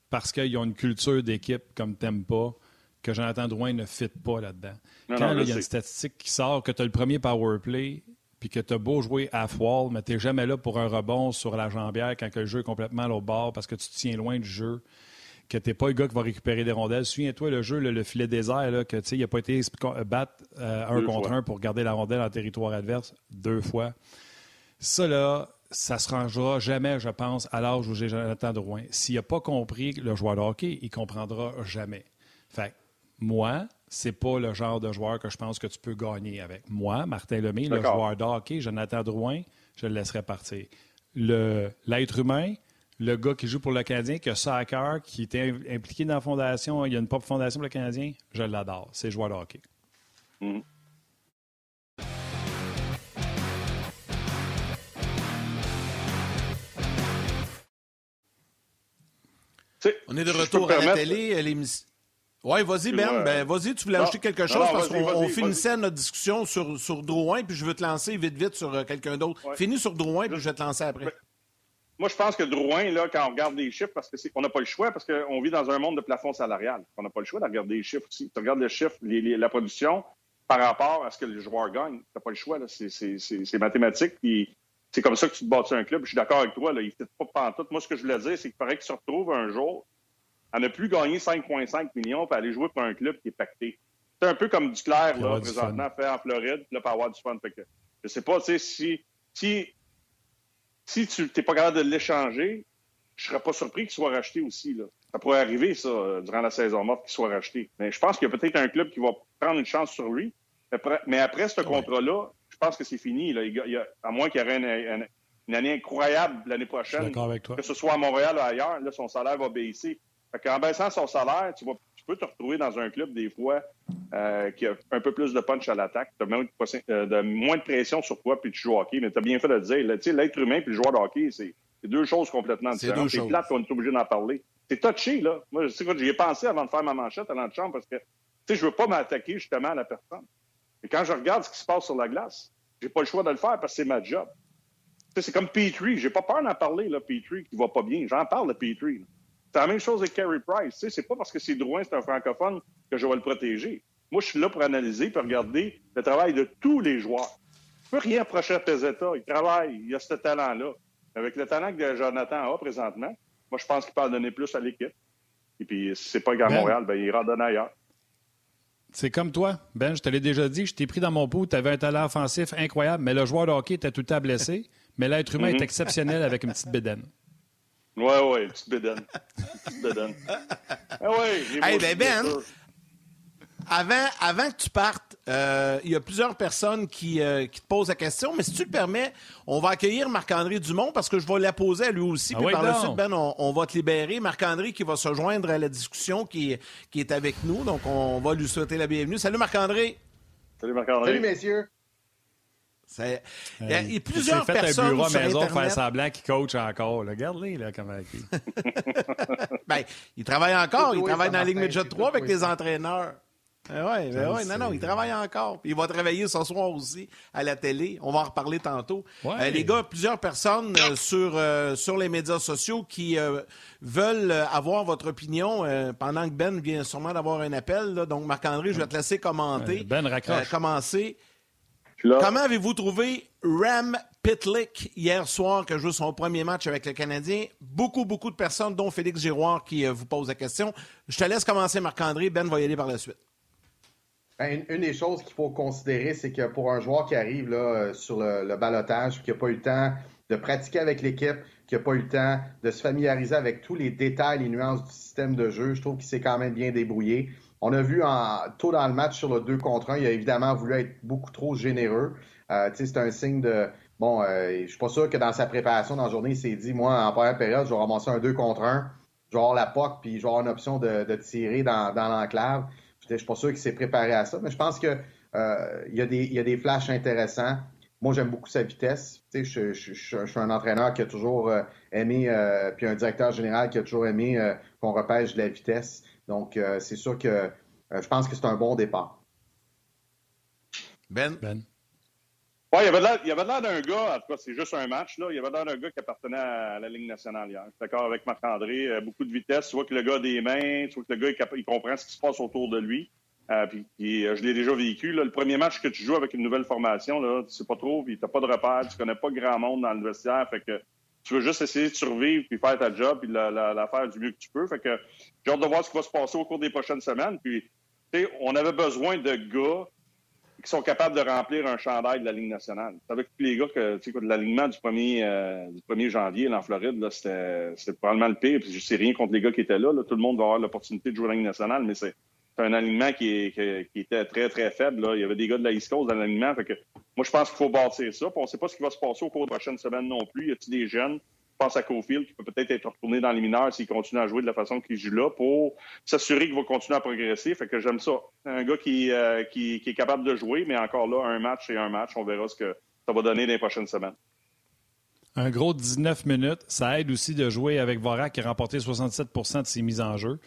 parce qu'ils ont une culture d'équipe comme Tempa que Jonathan Drouin ne fit pas là-dedans. Quand il y a une statistique qui sort que tu as le premier power play puis que tu as beau jouer half wall, mais tu n'es jamais là pour un rebond sur la jambière quand que le jeu est complètement à l'autre bord parce que tu te tiens loin du jeu, que tu n'es pas le gars qui va récupérer des rondelles. Souviens-toi, le jeu, le filet désert, là, que tu sais, il n'a pas été battre euh, un Deux contre fois. un pour garder la rondelle en territoire adverse deux fois. Ça, là, ça se rangera jamais, je pense, à l'âge où j'ai Jonathan Drouin. S'il n'a pas compris le joueur de hockey, il ne comprendra jamais. Fait que moi, c'est pas le genre de joueur que je pense que tu peux gagner avec. Moi, Martin Lemay, le joueur de hockey, Jonathan Drouin, je le laisserai partir. Le- L'être humain, le gars qui joue pour le Canadien, qui a ça à cœur, qui était im- impliqué dans la fondation, il y a une propre fondation pour le Canadien, je l'adore. C'est joueur de hockey. Sais, On est de retour à la télé, l'émission. Oui, vas-y, Ben. Ben, vas-y, tu voulais Non. ajouter quelque chose? non, parce qu'on finissait notre discussion sur, sur Drouin, puis je veux te lancer vite, vite sur euh, quelqu'un d'autre. Ouais. Finis sur Drouin, puis je vais te lancer après. Moi, je pense que Drouin, là, quand on regarde les chiffres, parce qu'on n'a pas le choix, parce qu'on vit dans un monde de plafond salarial. On n'a pas le choix de regarder les chiffres aussi. Tu regardes les chiffres, les- les- la production par rapport à ce que les joueurs gagnent. Tu n'as pas le choix. là. C'est- C'est c'est- c'est mathématique. Puis c'est comme ça que tu te bâtis un club. Je suis d'accord avec toi. Là. Il ne pas pantoute. Moi, ce que je voulais dire, c'est qu'il faudrait qu'il se retrouve un jour à ne plus gagner 5,5 millions et aller jouer pour un club qui est pacté. C'est un peu comme Duclair, là, du présentement, fait en Floride, là, pour avoir du fun. Fait que, je sais pas, tu sais, si, si, si tu n'es pas capable de l'échanger, je serais pas surpris qu'il soit racheté aussi. Là. Ça pourrait arriver, ça, euh, durant la saison morte, qu'il soit racheté. Mais je pense qu'il y a peut-être un club qui va prendre une chance sur lui. Après- mais après ce contrat-là, je pense que c'est fini. Là. Il y a- il y a- à moins qu'il y ait une, une- une année incroyable l'année prochaine, d'accord avec toi. que ce soit à Montréal ou ailleurs, là, son salaire va baisser. Fait qu'en baissant son salaire, tu, vas, peux te retrouver dans un club, des fois, euh, qui a un peu plus de punch à l'attaque, tu as moins, de euh, de- moins de pression sur toi, puis tu joues au hockey. Mais tu as bien fait de le dire. tu L'être humain puis le joueur de hockey, c'est deux choses complètement différentes. C'est plate qu'on est obligé d'en parler. C'est touché, là. Moi, je sais quoi, j'y ai pensé avant de faire ma manchette à l'antichambre parce que, tu sais, je veux pas m'attaquer justement à la personne. Et quand je regarde ce qui se passe sur la glace, j'ai pas le choix de le faire parce que c'est ma job. Tu C'est comme Petrie. J'ai pas peur d'en parler, là, Petrie, qui va pas bien. J'en parle de Petrie. C'est la même chose avec Carey Price. Tu sais, C'est pas parce que c'est Drouin, c'est un francophone, que je vais le protéger. Moi, je suis là pour analyser et regarder le travail de tous les joueurs. Je peux rien reprocher à Pezzetta. Il travaille, il a ce talent-là. Avec le talent que Jonathan a présentement, moi, je pense qu'il peut en donner plus à l'équipe. Et puis, si c'est pas à Ben. Montréal, ben, il ira en donner ailleurs. C'est comme toi, Ben, je te l'ai déjà dit, je t'ai pris dans mon pot, tu avais un talent offensif incroyable, mais le joueur de hockey était tout le temps blessé, mais l'être humain Mhm. est exceptionnel avec une petite bédaine. Ouais, ouais, une petite bédaine. Petite bédaine. Ah ouais, j'ai Hey, beau- ben, Ben. Avant, avant que tu partes, euh, il y a plusieurs personnes qui, euh, qui te posent la question, mais si tu le permets, on va accueillir Marc-André Dumont parce que je vais la poser à lui aussi. Ah puis oui, par la suite, Ben, on, on va te libérer. Marc-André qui va se joindre à la discussion qui, qui est avec nous. Donc, on va lui souhaiter la bienvenue. Salut Marc-André. Salut, Marc-André. Salut, messieurs. C'est- Il y a, il y a Tu plusieurs fait personnes un bureau à sur maison pour Internet. faire semblant qu'il coach encore. là. Regarde-les, là, comment il... Ben, il travaille encore. Il travaille dans la Ligue Midget c'est 3 avec les entraîneurs. Ben ouais, ben ouais, non, non, il travaille encore. Puis il va travailler ce soir aussi à la télé. On va en reparler tantôt. Ouais. Euh, les gars, plusieurs personnes euh, sur, euh, sur les médias sociaux qui euh, veulent euh, avoir votre opinion euh, pendant que Ben vient sûrement d'avoir un appel. là. Donc, Marc-André, je vais te laisser commenter. Euh, Ben, raccroche. Euh, commencer. Là. Comment avez-vous trouvé Ram Pitlick hier soir qui a joué son premier match avec le Canadien? Beaucoup, beaucoup de personnes, dont Félix Giroir, qui euh, vous pose la question. Je te laisse commencer, Marc-André. Ben va y aller par la suite. Ben, Une, une des choses qu'il faut considérer, c'est que pour un joueur qui arrive là, euh, sur le, le balotage, qui n'a pas eu le temps de pratiquer avec l'équipe, qui n'a pas eu le temps de se familiariser avec tous les détails, les nuances du système de jeu, je trouve qu'il s'est quand même bien débrouillé. On a vu en, tôt dans le match sur le 2 contre 1, il a évidemment voulu être beaucoup trop généreux. Euh, c'est un signe de... Bon, euh, je suis pas sûr que dans sa préparation dans la journée, il s'est dit, moi, en première période, je vais ramasser un 2 contre 1, je vais avoir la POC, puis je vais avoir une option de, tirer dans, l'enclave. Je suis pas sûr qu'il s'est préparé à ça, mais je pense que euh, il y, a des- flashs intéressants. Moi, j'aime beaucoup sa vitesse. Je, suis un entraîneur qui a toujours euh, aimé, puis un directeur général qui a toujours aimé euh, qu'on repêche de la vitesse. Donc, euh, c'est sûr que euh, je pense que c'est un bon départ. Ben? Ben. Ouais, il avait l'air- il avait l'air d'un gars, en tout cas, c'est juste un match, là. Il avait l'air d'un gars qui appartenait à la Ligue nationale hier. Je suis d'accord avec Marc-André. euh, beaucoup de vitesse. Tu vois que le gars a des mains, tu vois que le gars, il, comprend ce qui se passe autour de lui. Euh, puis, puis, euh, je l'ai déjà vécu. Là, le premier match que tu joues avec une nouvelle formation, là, tu sais pas trop, puis t'as pas de repères, tu connais pas grand monde dans le vestiaire. Fait que tu veux juste essayer de survivre, puis faire ta job, puis la, faire du mieux que tu peux. Fait que j'ai hâte de voir ce qui va se passer au cours des prochaines semaines. Puis, on avait besoin de gars qui sont capables de remplir un chandail de la Ligue nationale. Avec tous les gars que, tu sais, de l'alignement du 1er, euh, du 1er janvier là, en Floride, c'était probablement le pire. Puis je sais rien contre les gars qui étaient là, là. Tout le monde va avoir l'opportunité de jouer à la Ligue nationale, mais c'est, c'est un alignement qui, était très, très faible. Là. Il y avait des gars de la East Coast dans l'alignement. Moi, je pense qu'il faut bâtir ça. Puis on ne sait pas ce qui va se passer au cours des prochaines semaines non plus. Y a-t-il des jeunes? Je pense à Cofield qui peut peut-être être retourné dans les mineurs s'il continue à jouer de la façon qu'il joue là pour s'assurer qu'il va continuer à progresser. Fait que j'aime ça. Un gars qui, euh, est capable de jouer, mais encore là, un match et un match. On verra ce que ça va donner dans les prochaines semaines. Un gros 19 minutes. Ça aide aussi de jouer avec Vorak qui a remporté 67% de ses mises en jeu.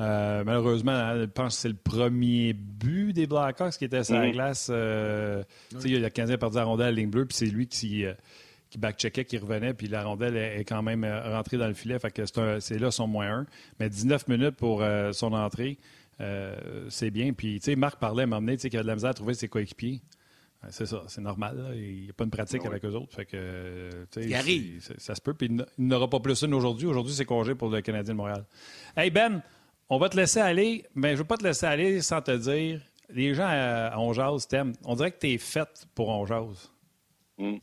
Euh, malheureusement, je pense que c'est le premier but des Blackhawks qui était sur la Mhm. glace. Euh, a le Canadien a perdu la rondelle à la ligne bleue, puis c'est lui qui, euh, qui backcheckait, qui revenait, puis la rondelle est, est quand même euh, rentrée dans le filet. Fait que c'est là son moins 1. Mais 19 minutes pour son entrée, c'est bien. Puis, tu sais, Marc parlait à m'emmener, tu sais, qu'il a de la misère à trouver ses coéquipiers. C'est ça, c'est normal. là. Il n'y a pas une pratique ouais. avec eux autres. Fait que, Il arrive. Ça se peut. Puis il n'aura pas plus une aujourd'hui. Aujourd'hui, c'est congé pour le Canadien de Montréal. Hey Ben, on va te laisser aller, mais je ne veux pas te laisser aller sans te dire. Les gens à, à On Jase t'aiment. On dirait que tu es faite pour On Jase. Ouais,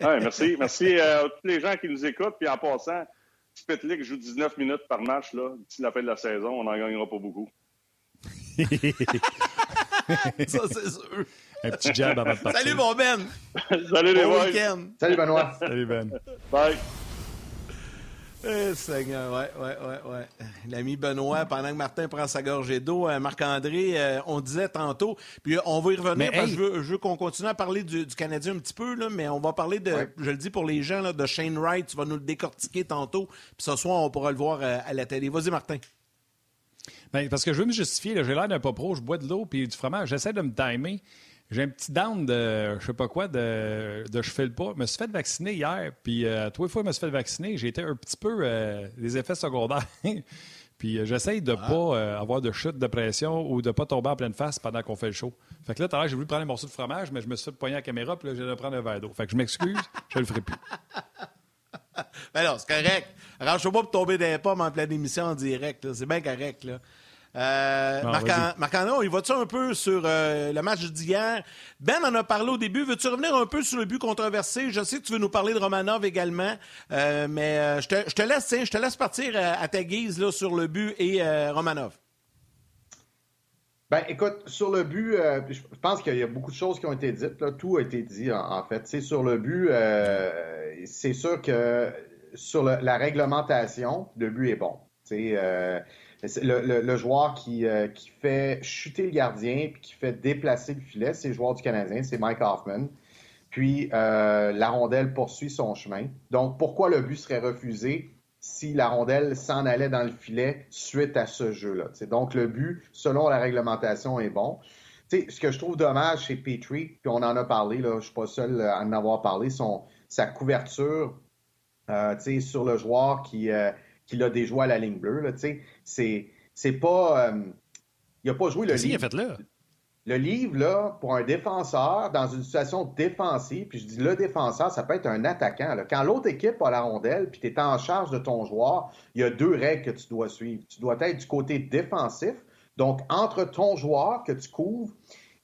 merci. Merci euh, à tous les gens qui nous écoutent. Puis en passant, Spitlick joue 19 minutes par match là, d'ici la fin de la saison. On n'en gagnera pas beaucoup. Ça, c'est sûr. Un petit jab avant de partir. Salut, mon Ben. Salut les Bon. Salut, Benoît. Salut Ben. Bye. Eh, Seigneur, ouais, ouais, ouais, ouais. L'ami Benoît, pendant que Martin prend sa gorgée d'eau, euh, Marc-André, euh, on disait tantôt, puis euh, on va y revenir, Mais, parce que hey! je veux, qu'on continue à parler du, du Canadien un petit peu, là, mais on va parler de, Ouais. je le dis pour les gens, là, de Shane Wright, tu vas nous le décortiquer tantôt, puis ce soir, on pourra le voir à la télé. Vas-y, Martin. Ben, parce que je veux me justifier. J'ai l'air d'un pas pro. Je bois de l'eau puis du fromage. J'essaie de me timer. J'ai un petit down de, je sais pas quoi, de, de je fais le pas. Je me suis fait vacciner hier. Puis, euh, trois fois, je me suis fait vacciner. J'ai été un petit peu euh, des effets secondaires. puis, euh, j'essaye de pas euh, avoir de chute de pression ou de pas tomber en pleine face pendant qu'on fait le show. Fait que là, tout à l'heure, j'ai voulu prendre un morceau de fromage, mais je me suis fait poigner à la caméra. Puis là, j'ai de prendre un verre d'eau. Fait que je m'excuse. je le ferai plus. Ben non, c'est correct. Arrange-toi pas pour tomber des pommes en pleine émission en direct. C'est bien correct. Là. Euh, Marc- vas-y. Marc-André, il va-tu un peu sur euh, le match d'hier? Ben en a parlé au début. Veux-tu revenir un peu sur le but controversé? Je sais que tu veux nous parler de Romanov également, euh, mais euh, je, te, je te laisse, tiens, je te laisse partir euh, à ta guise là, sur le but et euh, Romanov. Ben, écoute, sur le but, euh, je pense qu'il y a beaucoup de choses qui ont été dites. Là. Tout a été dit, en, en fait. C'est sur le but, euh, c'est sûr que sur le- la réglementation, le but est bon. Tu sais, euh, c'est le, le- joueur qui, euh, qui fait chuter le gardien puis qui fait déplacer le filet, c'est le joueur du Canadien, c'est Mike Hoffman. Puis euh, la rondelle poursuit son chemin. Donc, pourquoi le but serait refusé si la rondelle s'en allait dans le filet suite à ce jeu-là? Donc, le but, selon la réglementation, est bon. Ce que je trouve dommage chez Petrie, puis on en a parlé, je suis pas seul à en avoir parlé, son, sa couverture euh, sur le joueur qui, euh, qui l'a déjoué à la ligne bleue. Là, tu sais, c'est, c'est pas. euh, il n'a pas joué le qu'il a livre. fait là? Le livre, là, pour un défenseur, dans une situation défensive, puis je dis le défenseur, ça peut être un attaquant. là. Quand l'autre équipe a la rondelle, puis tu es en charge de ton joueur, il y a deux règles que tu dois suivre. Tu dois être du côté défensif, donc entre ton joueur que tu couvres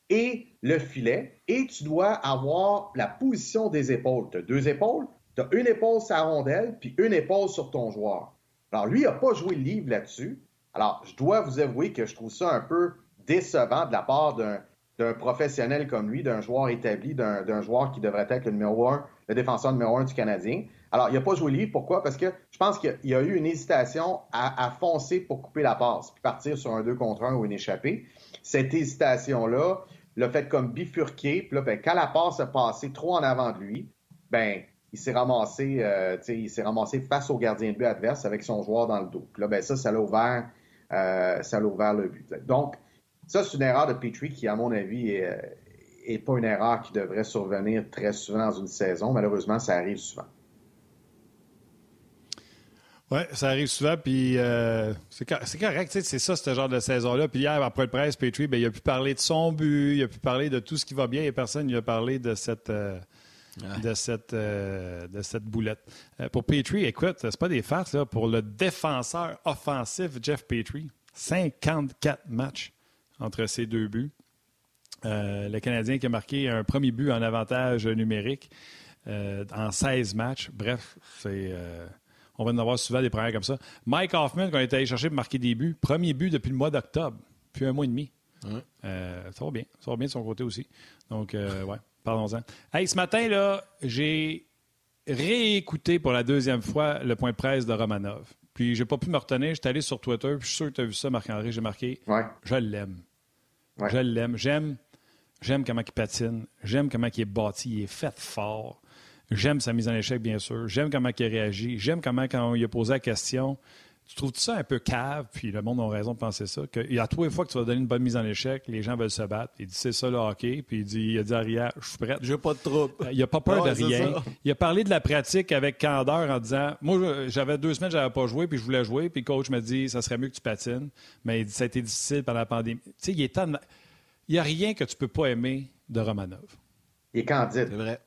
et le filet, et tu dois avoir la position des épaules. Tu as deux épaules, tu as une épaule sur la rondelle, puis une épaule sur ton joueur. Alors, lui, il n'a pas joué le livre là-dessus. Alors, je dois vous avouer que je trouve ça un peu décevant de la part d'un professionnel comme lui, d'un joueur établi, d'un joueur qui devrait être le numéro un, le défenseur numéro un du Canadien. Alors, il n'a pas joué le livre. Pourquoi? Parce que je pense qu'il y a eu une hésitation à, à foncer pour couper la passe, puis partir sur un 2 contre 1 ou une échappée. Cette hésitation-là l'a fait comme bifurquer. Puis là, ben, quand la passe a passé trop en avant de lui, ben, il s'est ramassé, euh, il s'est ramassé face au gardien de but adverse avec son joueur dans le dos. Puis là, ben, ça, ça l'a ouvert, euh, ça l'a ouvert le but. Donc, ça, c'est une erreur de Petrie qui, à mon avis, est, pas une erreur qui devrait survenir très souvent dans une saison. Malheureusement, ça arrive souvent. Oui, ça arrive souvent, puis euh, c'est cor- c'est correct, c'est ça, ce genre de saison-là. Puis hier, après le presse, Petrie, ben, il a pu parler de son but, il a pu parler de tout ce qui va bien, et personne ne a parlé de cette, de cette, euh, de cette boulette. Euh, pour Petrie, écoute, c'est pas des farces, là, pour le défenseur offensif Jeff Petrie, 54 matchs entre ces deux buts. Euh, le Canadien qui a marqué un premier but en avantage numérique en 16 matchs. Bref, c'est... on va en avoir souvent des premières comme ça. Mike Hoffman, qu'on est allé chercher pour marquer des buts, premier but depuis le mois d'octobre. depuis un mois et demi. Euh, ça va bien. Ça va bien de son côté aussi. Donc, euh, ouais, parlons-en. Hey, ce matin, là, j'ai réécouté pour la deuxième fois le point de presse de Romanov. Puis, j'ai pas pu me retenir. J'étais allé sur Twitter. Puis, je suis sûr que tu as vu ça, Marc-André. J'ai marqué Ouais. Je l'aime. Ouais. Je l'aime. J'aime, j'aime comment il patine. J'aime comment il est bâti. Il est fait fort. J'aime sa mise en échec, bien sûr. J'aime comment il réagit. J'aime comment, quand on lui a posé la question, tu trouves ça un peu cave, puis le monde a raison de penser ça, qu'il y a trois fois que tu vas donner une bonne mise en échec, les gens veulent se battre. Il dit c'est ça le hockey, puis il, dit, il a dit à Ria, je suis prêt. J'ai pas de trouble. Il n'a pas peur Ouais, de rien. ça. Il a parlé de la pratique avec candeur en disant Moi, j'avais deux semaines, je n'avais pas joué, puis je voulais jouer. Puis le coach me dit Ça serait mieux que tu patines. Mais il dit Ça a été difficile pendant la pandémie. Tu sais, il est tant de- Il n'y a rien que tu ne peux pas aimer de Romanov. Il est candide. C'est vrai.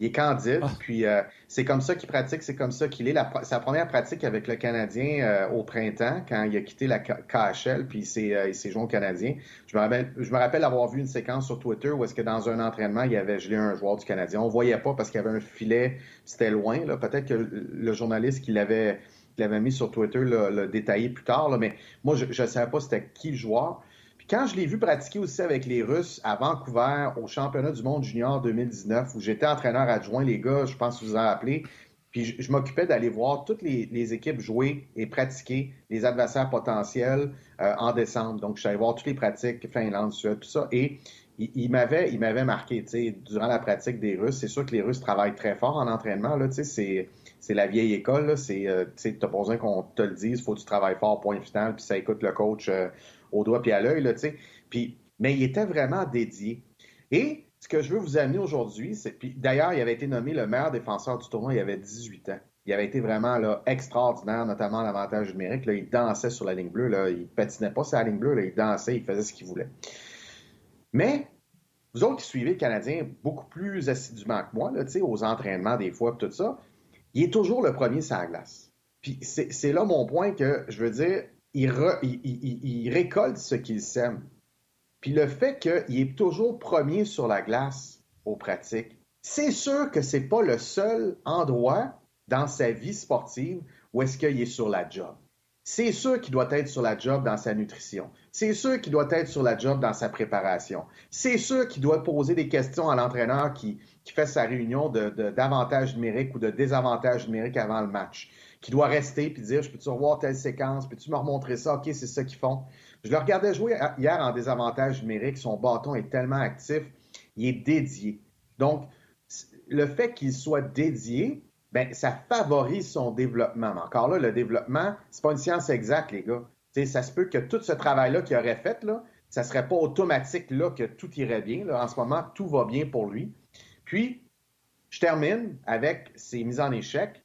Il est candide, Ah. puis euh, c'est comme ça qu'il pratique, c'est comme ça qu'il est. La sa première pratique avec le Canadien euh, au printemps, quand il a quitté la KHL, puis il s'est, euh, il s'est joint au Canadien. Je me rappelle, je me rappelle avoir vu une séquence sur Twitter où est-ce que dans un entraînement, il y avait gelé un joueur du Canadien. On voyait pas parce qu'il y avait un filet, c'était loin. Là. Peut-être que le journaliste qui l'avait, qui l'avait mis sur Twitter l'a, l'a détaillé plus tard, là, mais moi, je ne savais pas c'était qui le joueur. Quand je l'ai vu pratiquer aussi avec les Russes à Vancouver au championnat du monde junior 2019, où j'étais entraîneur adjoint, les gars, je pense que vous en rappelez, puis je, m'occupais d'aller voir toutes les, équipes jouer et pratiquer les adversaires potentiels euh, en décembre. Donc, je suis allé voir toutes les pratiques, Finlande, Suède, tout ça. Et il, m'avait, marqué, tu sais, durant la pratique des Russes. C'est sûr que les Russes travaillent très fort en entraînement, là, tu sais, c'est, c'est la vieille école, là. C'est, euh, t'as pas besoin qu'on te le dise, faut que tu travailles fort, point final, puis ça écoute le coach euh, au doigt puis à l'œil, là, tu sais. Mais il était vraiment dédié. Et ce que je veux vous amener aujourd'hui, c'est. Puis d'ailleurs, il avait été nommé le meilleur défenseur du tournoi, il avait 18 ans. Il avait été vraiment extraordinaire, notamment en avantage numérique. Là, il dansait sur la ligne bleue. Là, il patinait pas sur la ligne bleue, là, il dansait, il faisait ce qu'il voulait. Mais vous autres qui suivez le Canadien beaucoup plus assidûment que moi, là, aux entraînements des fois, tout ça, il est toujours le premier sur la glace. Puis c'est là mon point que je veux dire, il, récolte ce qu'il sème. Puis le fait qu'il est toujours premier sur la glace aux pratiques, c'est sûr que c'est pas le seul endroit dans sa vie sportive où est-ce qu'il est sur la job. C'est sûr qu'il doit être sur la job dans sa nutrition. C'est sûr qu'il doit être sur la job dans sa préparation. C'est sûr qu'il doit poser des questions à l'entraîneur qui, fait sa réunion de- de- d'avantages numériques ou de désavantages numériques avant le match. Qui doit rester puis dire Je peux-tu revoir telle séquence Peux-tu me remontrer ça? Ok, c'est ça qu'ils font. Je le regardais jouer hier en désavantage numérique. Son bâton est tellement actif. Il est dédié. Donc, le fait qu'il soit dédié, ben, ça favorise son développement. Mais encore là, le développement, c'est pas une science exacte, les gars. Tu sais, ça se peut que tout ce travail-là qu'il aurait fait, là, ça serait pas automatique là, que tout irait bien. Là. En ce moment, tout va bien pour lui. Puis, je termine avec ses mises en échec.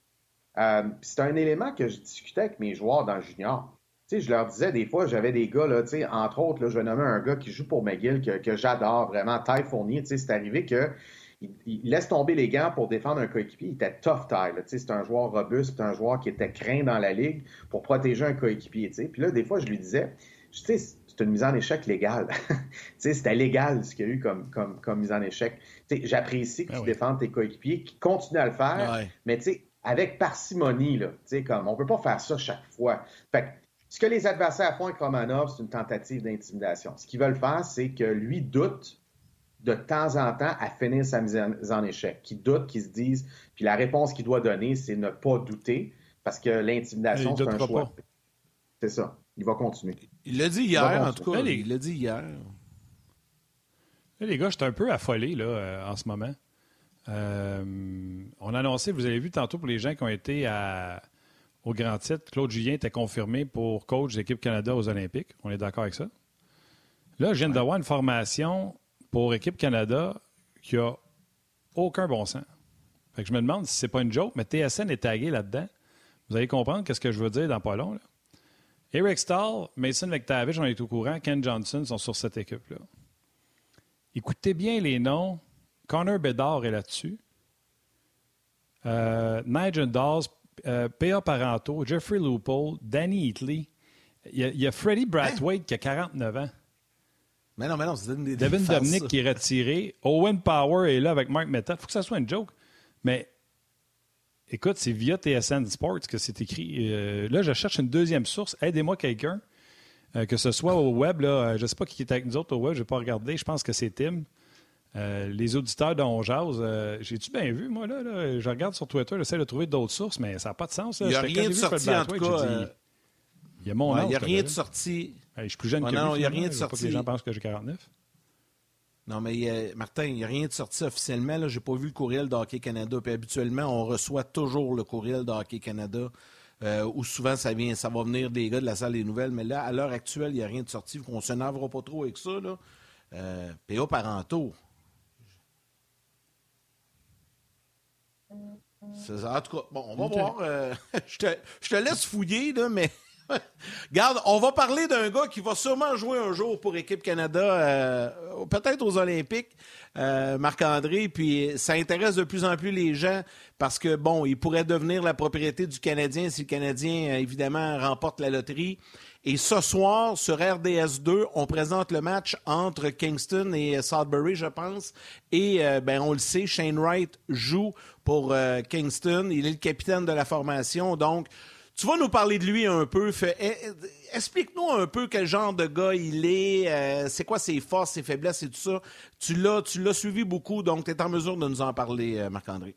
Euh, c'est un élément que je discutais avec mes joueurs dans le junior. Tu sais, je leur disais des fois, j'avais des gars, là, tu sais, entre autres, là, je vais nommer un gars qui joue pour McGill, que, que j'adore vraiment, Ty Fournier. Tu sais, c'est arrivé que il, il laisse tomber les gants pour défendre un coéquipier. Il était tough sais, C'est un joueur robuste, c'est un joueur qui était craint dans la ligue pour protéger un coéquipier. tu sais. Puis là, des fois, je lui disais, tu sais, c'est une mise en échec légale. Tu sais, C'était légal ce qu'il y a eu comme, comme, comme mise en échec. Tu sais, J'apprécie que Ben tu oui. défendes tes coéquipiers, qui continuent à le faire, Ouais. mais tu sais, avec parcimonie, là. Tu sais, comme, on peut pas faire ça chaque fois. Fait que, ce que les adversaires font avec Romanov, c'est une tentative d'intimidation. Ce qu'ils veulent faire, c'est que lui doute de temps en temps à finir sa mise en, échec. Qu'il doute, qu'il se dise, puis la réponse qu'il doit donner, c'est ne pas douter, parce que l'intimidation, c'est un choix. C'est ça. Il va continuer. Il l'a dit hier, en tout cas. Les- Il l'a dit hier. Là, les gars, je suis un peu affolé là, euh, en ce moment. Euh, on a annoncé, vous avez vu tantôt pour les gens qui ont été à- au grand titre, Claude Julien était confirmé pour coach de l'équipe Canada aux Olympiques. On est d'accord avec ça? Là, je viens d'avoir une formation pour équipe Canada qui a aucun bon sens. Fait que je me demande si c'est pas une joke, mais TSN est tagué là-dedans. Vous allez comprendre qu'est-ce que je veux dire dans pas long. Là. Eric Stahl, Mason McTavish, on est au courant, Ken Johnson sont sur cette équipe-là. Écoutez bien les noms. Connor Bedard est là-dessus. Euh, Nigel Dawes, euh, P.A. Paranto, Jeffrey Loophole, Danny Heatley. Il y a, il y a Freddie Brathwaite qui a 49 ans. Mais non, mais non, c'est une des Devin Dominic qui est retiré. Owen Power est là avec Mark Method. Il faut que ça soit une joke. Mais écoute, c'est via TSN Sports que c'est écrit. Euh, là, je cherche une deuxième source. Aidez-moi quelqu'un. Euh, que ce soit au web, là, je ne sais pas qui est avec nous autres au web, je n'ai pas regardé, je pense que c'est Tim. Euh, les auditeurs d'On Jazz, euh, j'ai-tu bien vu, moi, là, là, Je regarde sur Twitter, j'essaie de trouver d'autres sources, mais ça n'a pas de sens. Il n'y a rien de sorti, en tout cas. il y a mon ouais, âge, Il n'y a rien de sorti. Je suis plus jeune que non, lui, il y a rien de pas que sorti. les gens pensent que j'ai 49. Non, mais euh, Martin, il n'y a rien de sorti officiellement. Je n'ai pas vu le courriel de Hockey Canada. Puis habituellement, on reçoit toujours le courriel de Hockey Canada. Euh, où souvent ça vient, ça va venir des gars de la salle des nouvelles, mais là, à l'heure actuelle, il n'y a rien de sorti. On ne s'énervera pas trop avec ça. Là. Euh, PA parentaux. C'est ça. En tout cas, bon, on va voir. euh, je, te, je te laisse fouiller, là, mais. Garde, on va parler d'un gars qui va sûrement jouer un jour pour Équipe Canada, euh, peut-être aux Olympiques, euh, Marc-André, puis ça intéresse de plus en plus les gens parce que, bon, il pourrait devenir la propriété du Canadien si le Canadien, évidemment, remporte la loterie. Et ce soir, sur RDS 2, on présente le match entre Kingston et Sudbury, je pense. Et, euh, ben, on le sait, Shane Wright joue pour euh, Kingston. Il est le capitaine de la formation, donc tu vas nous parler de lui un peu. Eh, eh, Explique-nous un peu quel genre de gars il est, euh, c'est quoi ses forces, ses faiblesses et tout ça. Tu l'as, tu l'as suivi beaucoup, donc tu es en mesure de nous en parler, Marc-André.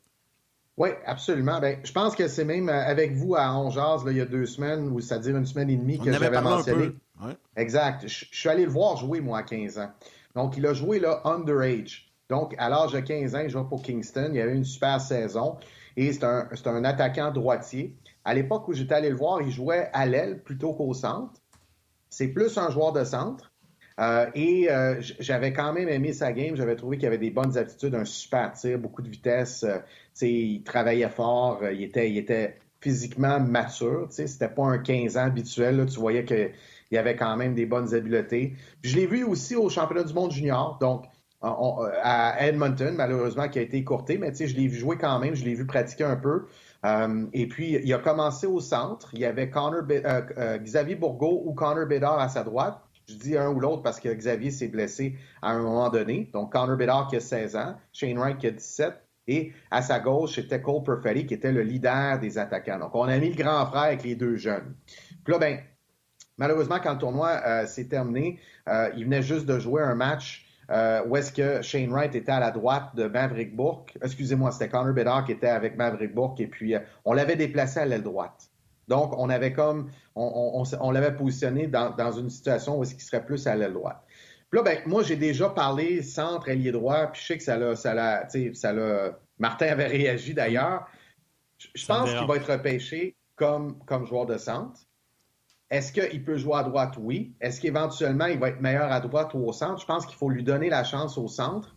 Oui, absolument. Ben, je pense que c'est même euh, avec vous à Ongeaz, là, il y a deux semaines, ou c'est-à-dire une semaine et demie, On que j'avais mentionné. peu. Ouais. Exact. Je, je suis allé le voir jouer, moi, à 15 ans. Donc, il a joué là, underage. Donc, à l'âge de 15 ans, il jouait pour Kingston. Il avait une super saison. Et c'est un, c'est un attaquant droitier. À l'époque où j'étais allé le voir, il jouait à l'aile plutôt qu'au centre. C'est plus un joueur de centre. Euh, et euh, j'avais quand même aimé sa game. J'avais trouvé qu'il avait des bonnes aptitudes, un super tir, beaucoup de vitesse. Euh, il travaillait fort. euh, il, était, il était physiquement mature. C'était pas un 15 ans habituel. là. Tu voyais qu'il avait quand même des bonnes habiletés. Puis je l'ai vu aussi au championnat du monde junior. Donc, on- on- à Edmonton, malheureusement, qui a été écourté, mais je l'ai vu jouer quand même, je l'ai vu pratiquer un peu. Euh, et puis, il a commencé au centre. Il y avait Connor euh, Xavier Bourgault ou Connor Bedard à sa droite. Je dis un ou l'autre parce que Xavier s'est blessé à un moment donné. Donc, Connor Bedard qui a 16 ans, Shane Wright qui a 17. Et à sa gauche, c'était Cole Perfetti qui était le leader des attaquants. Donc, on a mis le grand frère avec les deux jeunes. Puis là, ben, malheureusement, quand le tournoi euh, s'est terminé, euh, il venait juste de jouer un match euh, où est-ce que Shane Wright était à la droite de Maverick Bourque. Excusez-moi, c'était Connor Bedard qui était avec Maverick Bourque et puis on l'avait déplacé à l'aile droite. Donc, on avait comme, on, l'avait positionné dans, dans une situation où est-ce qu'il serait plus à l'aile droite. Puis là, ben, moi, j'ai déjà parlé centre, ailier droit, puis je sais que ça l'a, ça l'a, tu sais, ça l'a, Martin avait réagi d'ailleurs. Je, pense qu'il va être repêché comme, comme joueur de centre. Est-ce qu'il peut jouer à droite? Oui. Est-ce qu'éventuellement, il va être meilleur à droite ou au centre? Je pense qu'il faut lui donner la chance au centre.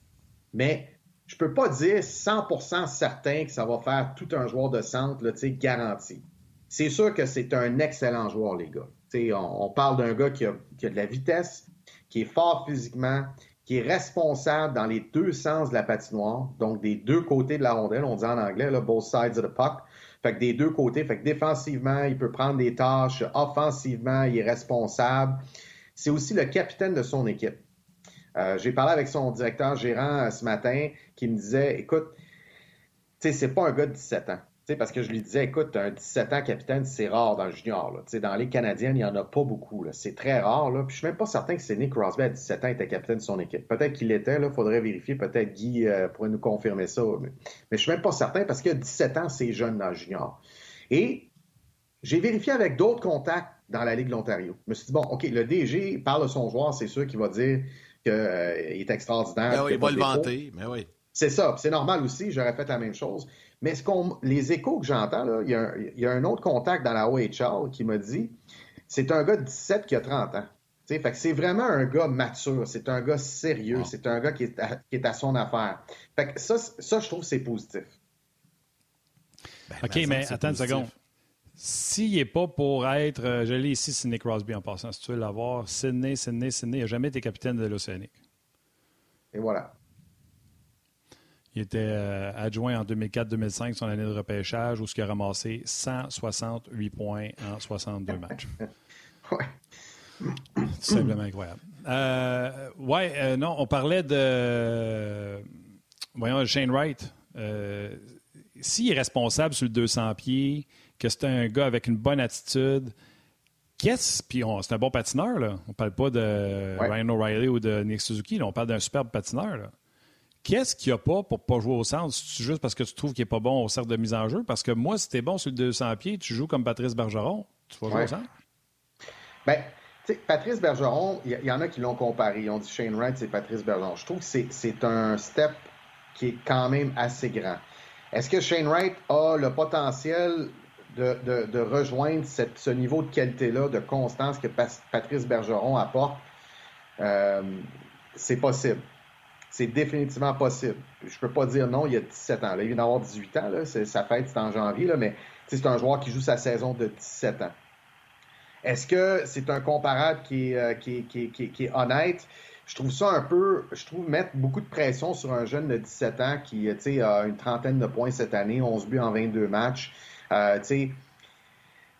Mais je peux pas dire 100% certain que ça va faire tout un joueur de centre, là, tu sais, garanti. C'est sûr que c'est un excellent joueur, les gars. On, on parle d'un gars qui a, qui a de la vitesse, qui est fort physiquement, qui est responsable dans les deux sens de la patinoire, donc des deux côtés de la rondelle, on dit en anglais, là, both sides of the puck. Fait que des deux côtés, fait que défensivement, il peut prendre des tâches, offensivement, il est responsable. C'est aussi le capitaine de son équipe. Euh, J'ai parlé avec son directeur gérant euh, ce matin qui me disait, écoute, tu sais, c'est pas un gars de 17 ans. Parce que je lui disais, écoute, un 17 ans capitaine, c'est rare dans le junior. Là. Dans les Canadiennes, il n'y en a pas beaucoup. C'est très rare. Là. Puis je suis même pas certain que c'est Nick Crosby à 17 ans était capitaine de son équipe. Peut-être qu'il l'était, il faudrait vérifier. Peut-être Guy euh, pourrait nous confirmer ça. Mais, mais je suis même pas certain parce que 17 ans, c'est jeune dans le junior. Et j'ai vérifié avec d'autres contacts dans la Ligue de l'Ontario. Je me suis dit, bon, OK, le DG parle de son joueur, c'est sûr qu'il va dire qu'il est extraordinaire. Ben oui, il va le vanter, mais oui. C'est ça, c'est normal aussi, j'aurais fait la même chose. Mais ce qu'on, les échos que j'entends, là, il y, a un, il y a un autre contact dans la OHL qui m'a dit c'est un gars de 17 qui a 30 ans. Fait que c'est vraiment un gars mature, c'est un gars sérieux, Ah. c'est un gars qui est, à, qui est à son affaire. Fait que ça, ça je trouve que c'est positif. Ben, OK, mais attends une seconde. S'il n'est pas pour être. euh, je l'ai ici, Sidney Crosby en passant. Si tu veux l'avoir, Sidney, Sidney, Sidney, il n'a jamais été capitaine de l'Océanique. Et voilà. Il était euh, adjoint en 2004-2005, son année de repêchage, où il a ramassé 168 points en 62 matchs. Ouais. Tout simplement incroyable. Euh, ouais, euh, non, on parlait de. Voyons, Shane Wright. S'il est responsable sur le 200 pieds, que c'est un gars avec une bonne attitude, Qu'est-ce, puis on- c'est un bon patineur, là. On parle pas de Ouais. Ryan O'Reilly ou de Nick Suzuki, là. on parle d'un superbe patineur. là. Qu'est-ce qu'il n'y a pas pour pas jouer au centre? C'est juste parce que tu trouves qu'il n'est pas bon au cercle de mise en jeu? Parce que moi, si t'es bon sur le 200 pieds, tu joues comme Patrice Bergeron, tu vas jouer Ouais. au centre? Ben, tu sais, Patrice Bergeron, il y, en a qui l'ont comparé. Ils ont dit Shane Wright, c'est Patrice Bergeron. Je trouve que c'est- un step qui est quand même assez grand. Est-ce que Shane Wright a le potentiel de, de- de rejoindre cette- ce niveau de qualité-là, de constance que Patrice Bergeron apporte? Euh, c'est possible. C'est définitivement possible. Je peux pas dire non, il y a 17 ans. Il vient d'avoir 18 ans. Là. Sa fête, c'est en janvier, là, mais c'est un joueur qui joue sa saison de 17 ans. Est-ce que c'est un comparable qui est, euh, qui, qui qui est- honnête? Je trouve ça un peu, je trouve mettre beaucoup de pression sur un jeune de 17 ans qui, a une trentaine de points cette année, 11 buts en 22 matchs. Euh,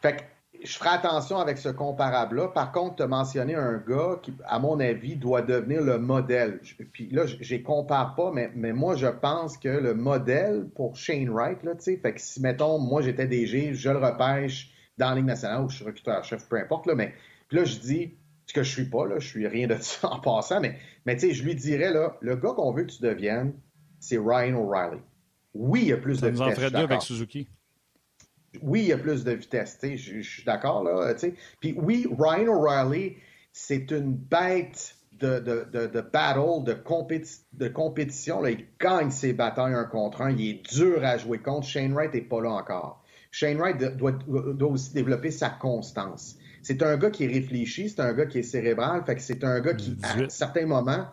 fait je ferai attention avec ce comparable-là. Par contre, tu as mentionné un gars qui, à mon avis, doit devenir le modèle. Je- Puis là, je les compare pas, mais, mais moi, je pense que le modèle pour Shane Wright, là, tu sais, fait que si, mettons, moi, j'étais DG, je le repêche dans la Ligue nationale ou je suis recruteur-chef, peu importe, là, mais puis là, je dis, ce que je suis pas, là, je suis rien de ça en passant, mais, mais tu sais, je lui dirais, là, le gars qu'on veut que tu deviennes, c'est Ryan O'Reilly. Oui, il y a plus Ça de nous en vitesse, ferait deux avec Suzuki. Oui, il y a plus de vitesse, tu sais, je, suis d'accord, là, tu sais. Puis oui, Ryan O'Reilly, c'est une bête de, de, de, de battle, de, compéti- de compétition, là. Il gagne ses batailles un contre un, il est dur à jouer contre. Shane Wright n'est pas là encore. Shane Wright doit, doit aussi développer sa constance. C'est un gars qui est réfléchi, c'est un gars qui est cérébral, fait que c'est un gars qui, à 18. certains moments,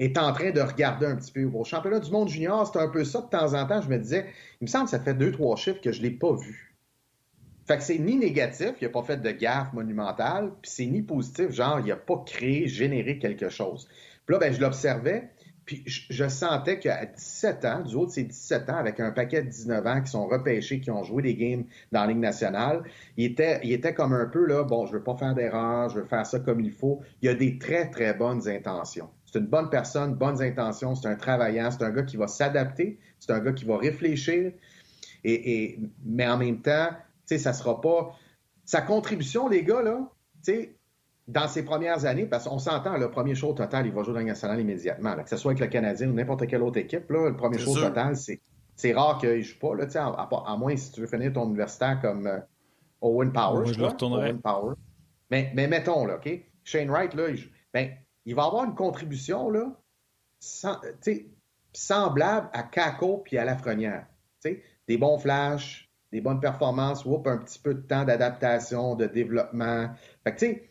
est en train de regarder un petit peu. Au championnat du monde junior, c'est un peu ça de temps en temps. Je me disais, il me semble que ça fait deux, trois chiffres que je ne l'ai pas vu. Fait que c'est ni négatif, il n'a pas fait de gaffe monumentale, puis c'est ni positif, genre, il n'a pas créé, généré quelque chose. Puis là, ben, je l'observais, puis je, sentais qu'à 17 ans, du haut de ses 17 ans, avec un paquet de 19 ans qui sont repêchés, qui ont joué des games dans la Ligue nationale, il était, il était comme un peu là, bon, je veux pas faire d'erreur, je veux faire ça comme il faut. Il a des très, très bonnes intentions. C'est une bonne personne, bonnes intentions, c'est un travaillant, c'est un gars qui va s'adapter, c'est un gars qui va réfléchir, et, et- mais en même temps, sais, ça sera pas. Sa contribution, les gars, là, tu sais, dans ses premières années, parce qu'on s'entend, le premier show total, il va jouer dans la Ligue nationale immédiatement. là, que ce soit avec le Canadien ou n'importe quelle autre équipe, là, le premier show sûr. total, c'est, c'est rare qu'il ne joue pas, là, tu sais, à, à- à moins si tu veux finir ton universitaire comme euh, Owen Power. Moi, je le crois. Owen Power. Mais, mais mettons, là, OK? Shane Wright, là, il, ben, il va avoir une contribution, là, sans- semblable à Kako puis à Lafrenière. Tu sais, des bons flashs, des bonnes performances, whoop, un petit peu de temps d'adaptation, de développement. Fait que, tu sais,